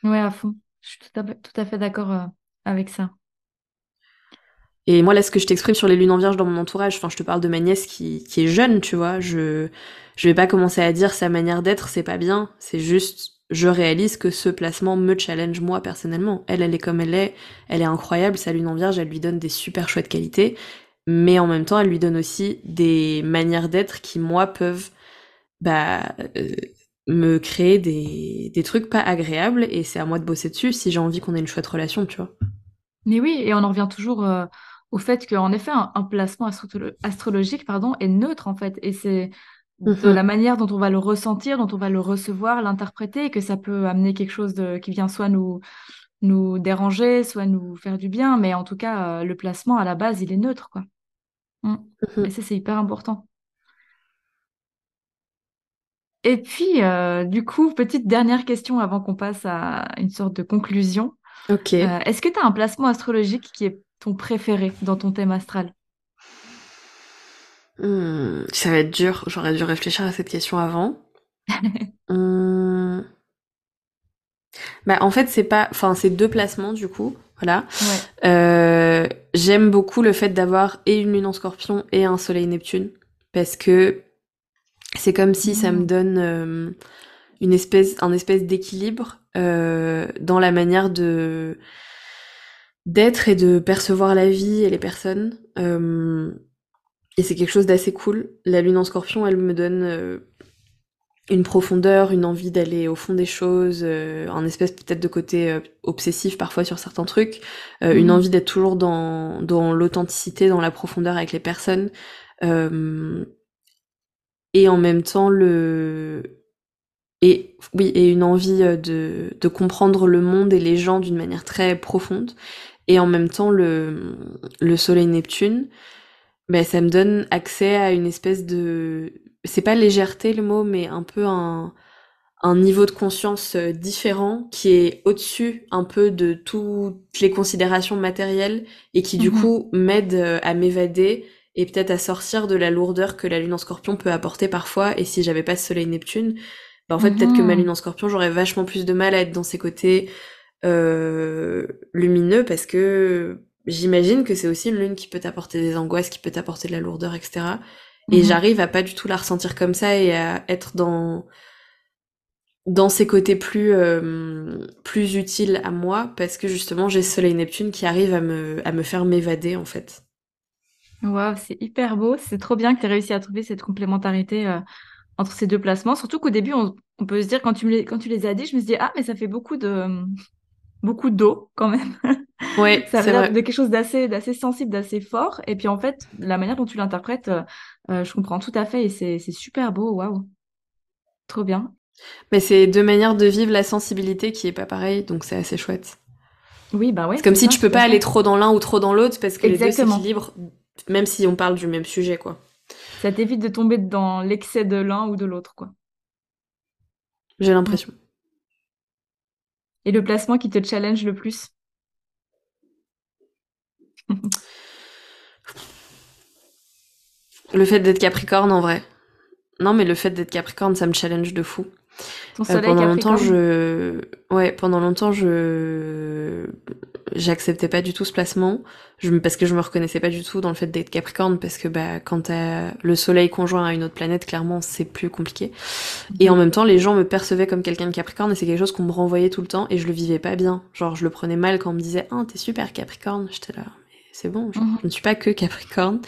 Ouais, à fond. Je suis tout à, fait- tout à fait d'accord euh, avec ça. Et moi, là, ce que je t'exprime sur les lunes en vierge dans mon entourage, enfin, je te parle de ma nièce qui, qui est jeune, tu vois. Je, je vais pas commencer à dire sa manière d'être, c'est pas bien. C'est juste, je réalise que ce placement me challenge moi personnellement. Elle, elle est comme elle est. Elle est incroyable. Sa lune en vierge, elle lui donne des super chouettes qualités. Mais en même temps, elle lui donne aussi des manières d'être qui, moi, peuvent, bah, euh, me créer des, des trucs pas agréables. Et c'est à moi de bosser dessus si j'ai envie qu'on ait une chouette relation, tu vois. Mais oui, et on en revient toujours euh, au fait qu'en effet, un, un placement astrolo- astrologique pardon, est neutre, en fait. Et c'est de Mhm. la manière dont on va le ressentir, dont on va le recevoir, l'interpréter, et que ça peut amener quelque chose de, qui vient soit nous, nous déranger, soit nous faire du bien. Mais en tout cas, euh, le placement, à la base, il est neutre, quoi. Mm. Mhm. Et ça, c'est hyper important. Et puis, euh, du coup, petite dernière question avant qu'on passe à une sorte de conclusion. Ok. Euh, est-ce que tu as un placement astrologique qui est ton préféré dans ton thème astral? Hmm, ça va être dur. J'aurais dû réfléchir à cette question avant. [LAUGHS] Hmm. Bah, en fait, c'est pas, enfin, c'est deux placements du coup. Voilà. Ouais. Euh, j'aime beaucoup le fait d'avoir et une lune en Scorpion et un Soleil Neptune parce que c'est comme si ça me Mhm. donne euh, une espèce, un espèce d'équilibre euh, dans la manière de d'être et de percevoir la vie et les personnes. Euh, et c'est quelque chose d'assez cool. La lune en Scorpion, elle me donne euh, une profondeur, une envie d'aller au fond des choses, euh, un espèce peut-être de côté obsessif parfois sur certains trucs, une Mhm. envie d'être toujours dans, dans l'authenticité, dans la profondeur avec les personnes, et en même temps le et oui et une envie de, de comprendre le monde et les gens d'une manière très profonde, et en même temps le le Soleil Neptune, ben ça me donne accès à une espèce de c'est pas légèreté le mot, mais un peu un un niveau de conscience euh, différent qui est au-dessus un peu de toutes les considérations matérielles et qui du Mhm. coup m'aide euh, à m'évader et peut-être à sortir de la lourdeur que la lune en scorpion peut apporter parfois et si j'avais pas ce soleil Neptune bah en fait peut-être que ma Mhm. lune en scorpion j'aurais vachement plus de mal à être dans ces côtés euh, lumineux parce que j'imagine que c'est aussi une lune qui peut t'apporter des angoisses qui peut t'apporter de la lourdeur etc et Mhm. j'arrive à pas du tout la ressentir comme ça et à être dans dans ces côtés plus euh, plus utiles à moi parce que justement j'ai Soleil Neptune qui arrive à me à me faire m'évader en fait. Waouh, c'est hyper beau. C'est trop bien que tu aies réussi à trouver cette complémentarité euh, entre ces deux placements. Surtout qu'au début, on, on peut se dire, quand tu, me les, quand tu les as dit, je me suis dit, ah, mais ça fait beaucoup de beaucoup d'eau quand même. [LAUGHS] Ouais, Ça c'est vrai. de quelque chose d'assez d'assez sensible, d'assez fort. Et puis en fait, la manière dont tu l'interprètes, euh, euh, je comprends tout à fait et c'est c'est super beau. Waouh, trop bien. Mais c'est deux manières de vivre la sensibilité qui est pas pareil, donc c'est assez chouette. Oui, bah ouais, C'est comme c'est si ça, tu peux pas aller trop dans l'un ou trop dans l'autre parce que les deux s'équilibrent même si on parle du même sujet quoi. Ça t'évite de tomber dans l'excès de l'un ou de l'autre, quoi. J'ai l'impression. Et le placement qui te challenge le plus? Le fait d'être Capricorne en vrai. Non mais le fait d'être Capricorne ça me challenge de fou. Ton Euh, pendant longtemps, je, ouais, pendant longtemps, je, j'acceptais pas du tout ce placement, je... parce que je me reconnaissais pas du tout dans le fait d'être Capricorne, parce que bah, quand t'as le Soleil conjoint à une autre planète, clairement, c'est plus compliqué. Et en même temps, les gens me percevaient comme quelqu'un de Capricorne, et c'est quelque chose qu'on me renvoyait tout le temps, et je le vivais pas bien. Genre, je le prenais mal quand on me disait, ah, t'es super Capricorne. J'étais là, mais c'est bon, genre, Mhm. je ne suis pas que Capricorne.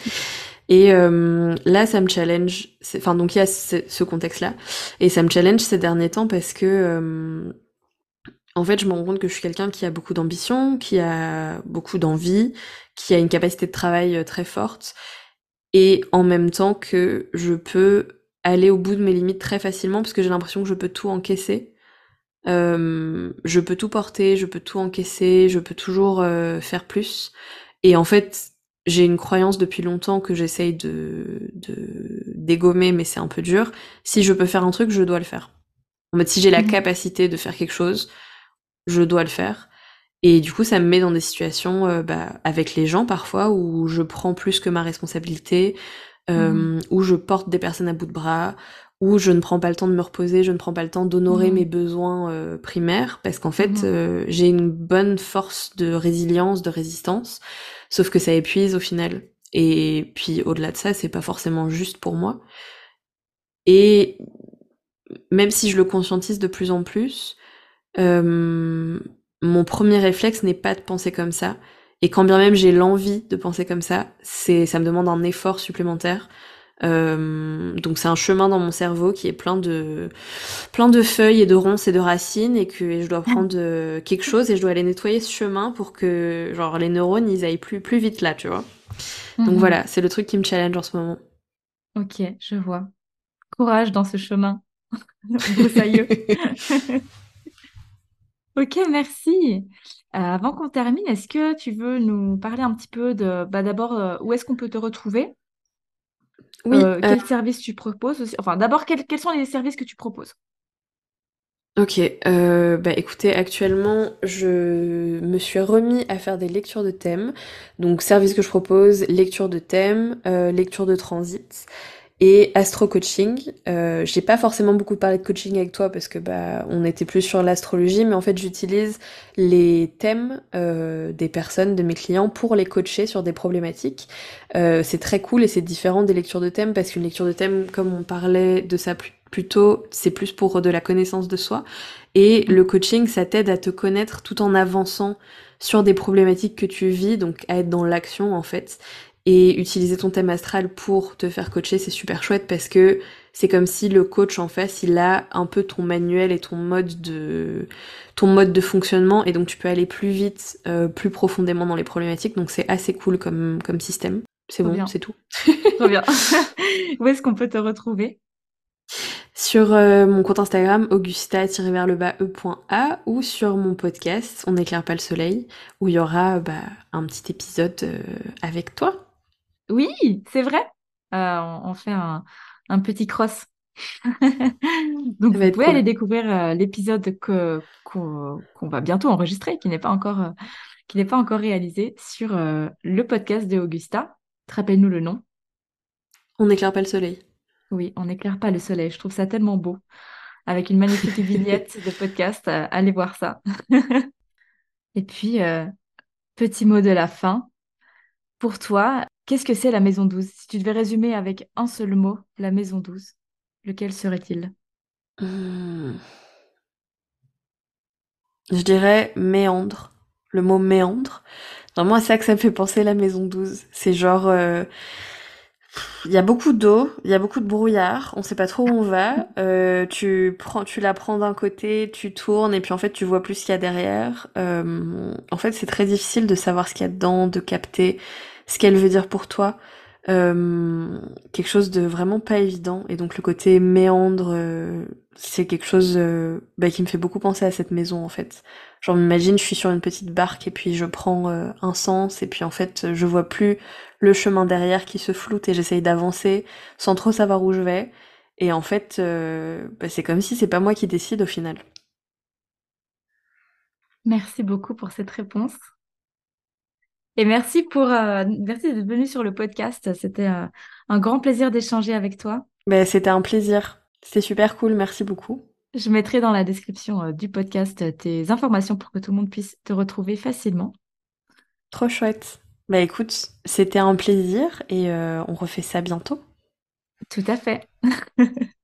Et euh, là, ça me challenge. Enfin, donc il y a ce, ce contexte-là. Et ça me challenge ces derniers temps parce que, euh, en fait, je me rends compte que je suis quelqu'un qui a beaucoup d'ambition, qui a beaucoup d'envie, qui a une capacité de travail euh, très forte. Et en même temps que je peux aller au bout de mes limites très facilement parce que j'ai l'impression que je peux tout encaisser. euh, je peux tout porter, je peux tout encaisser, je peux toujours euh, faire plus. Et en fait, j'ai une croyance depuis longtemps que j'essaye de, de dégommer, mais c'est un peu dur. Si je peux faire un truc, je dois le faire. En fait, si j'ai la Mhm. capacité de faire quelque chose, je dois le faire. Et du coup, ça me met dans des situations euh, bah, avec les gens parfois où je prends plus que ma responsabilité, euh, où je porte des personnes à bout de bras, où je ne prends pas le temps de me reposer, je ne prends pas le temps d'honorer Mhm. mes besoins euh, primaires, parce qu'en fait, euh, j'ai une bonne force de résilience, de résistance, sauf que ça épuise au final. Et puis au-delà de ça, c'est pas forcément juste pour moi. Et même si je le conscientise de plus en plus, euh, mon premier réflexe n'est pas de penser comme ça. Et quand bien même j'ai l'envie de penser comme ça, c'est ça me demande un effort supplémentaire. Euh, donc c'est un chemin dans mon cerveau qui est plein de plein de feuilles et de ronces et de racines et que je dois prendre euh, quelque chose et je dois aller nettoyer ce chemin pour que genre les neurones ils aillent plus plus vite là, tu vois. Donc Mhm. voilà, c'est le truc qui me challenge en ce moment. Ok, je vois. Courage dans ce chemin. [LAUGHS] Broussailleux. [LAUGHS] Ok, merci. Euh, avant qu'on termine, est-ce que tu veux nous parler un petit peu de, bah d'abord, euh, où est-ce qu'on peut te retrouver? Oui, Euh, quels services tu proposes aussi? Enfin, d'abord, quels, quels sont les services que tu proposes? Ok, euh, bah écoutez, actuellement, je me suis remis à faire des lectures de thèmes. Donc, service que je propose, lecture de thèmes, euh, lecture de transit et astro coaching. Euh, j'ai pas forcément beaucoup parlé de coaching avec toi parce que bah on était plus sur l'astrologie, mais en fait, j'utilise les thèmes euh, des personnes, de mes clients, pour les coacher sur des problématiques. Euh, c'est très cool et c'est différent des lectures de thèmes parce qu'une lecture de thème, comme on parlait de ça plus tôt, c'est plus pour de la connaissance de soi. Et le coaching, ça t'aide à te connaître tout en avançant sur des problématiques que tu vis, donc à être dans l'action en fait. Et utiliser ton thème astral pour te faire coacher, c'est super chouette parce que c'est comme si le coach en face, il a un peu ton manuel et ton mode de ton mode de fonctionnement et donc tu peux aller plus vite, euh, plus profondément dans les problématiques. Donc c'est assez cool comme comme système. C'est bon, c'est tout. [LAUGHS] Trop bien. [LAUGHS] Où est-ce qu'on peut te retrouver? Sur euh, mon compte Instagram, augusta-e.a ou sur mon podcast, On n'éclaire pas le soleil, où il y aura bah, un petit épisode euh, avec toi. Oui, c'est vrai. Euh, on, on fait un, un petit cross. [LAUGHS] Donc, vous pouvez aller découvrir euh, l'épisode que, qu'on, va bientôt enregistrer, qui n'est pas encore, euh, qui n'est pas encore réalisé, sur le podcast de Augusta. Rappelle-nous le nom. On n'éclaire pas le soleil. Oui, on n'éclaire pas le soleil. Je trouve ça tellement beau. Avec une magnifique [LAUGHS] vignette de podcast. Allez voir ça. [LAUGHS] Et puis, petit mot de la fin. Pour toi, qu'est-ce que c'est la maison 12? Si tu devais résumer avec un seul mot la maison 12, lequel serait-il? Hmm. Je dirais méandre. Le mot méandre. Vraiment à ça que ça me fait penser la maison 12. C'est genre... euh, Il y a beaucoup d'eau, il y a beaucoup de brouillard, on sait pas trop où on va. Euh, tu prends, tu la prends d'un côté, tu tournes et puis en fait tu vois plus ce qu'il y a derrière. Euh, en fait c'est très difficile de savoir ce qu'il y a dedans, de capter ce qu'elle veut dire pour toi. Euh, quelque chose de vraiment pas évident et donc le côté méandre, euh, c'est quelque chose euh, bah, qui me fait beaucoup penser à cette maison en fait. Genre m'imagine je suis sur une petite barque et puis je prends euh, un sens et puis en fait je vois plus le chemin derrière qui se floute et j'essaye d'avancer sans trop savoir où je vais. Et en fait, bah, c'est comme si c'est pas moi qui décide au final. Merci beaucoup pour cette réponse. Et merci pour, euh, merci d'être venu sur le podcast. C'était euh, un grand plaisir d'échanger avec toi. Bah, c'était un plaisir. C'était super cool, merci beaucoup. Je mettrai dans la description euh, du podcast tes informations pour que tout le monde puisse te retrouver facilement. Trop chouette. Bah écoute, c'était un plaisir et on refait ça bientôt. Tout à fait. [LAUGHS]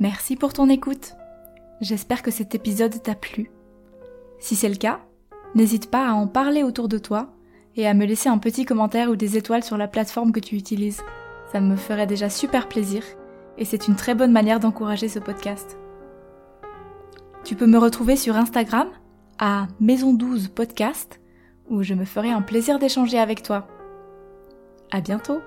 Merci pour ton écoute. J'espère que cet épisode t'a plu. Si c'est le cas, n'hésite pas à en parler autour de toi et à me laisser un petit commentaire ou des étoiles sur la plateforme que tu utilises. Ça me ferait déjà super plaisir et c'est une très bonne manière d'encourager ce podcast. Tu peux me retrouver sur Instagram à Maison12 Podcast où je me ferai un plaisir d'échanger avec toi. À bientôt!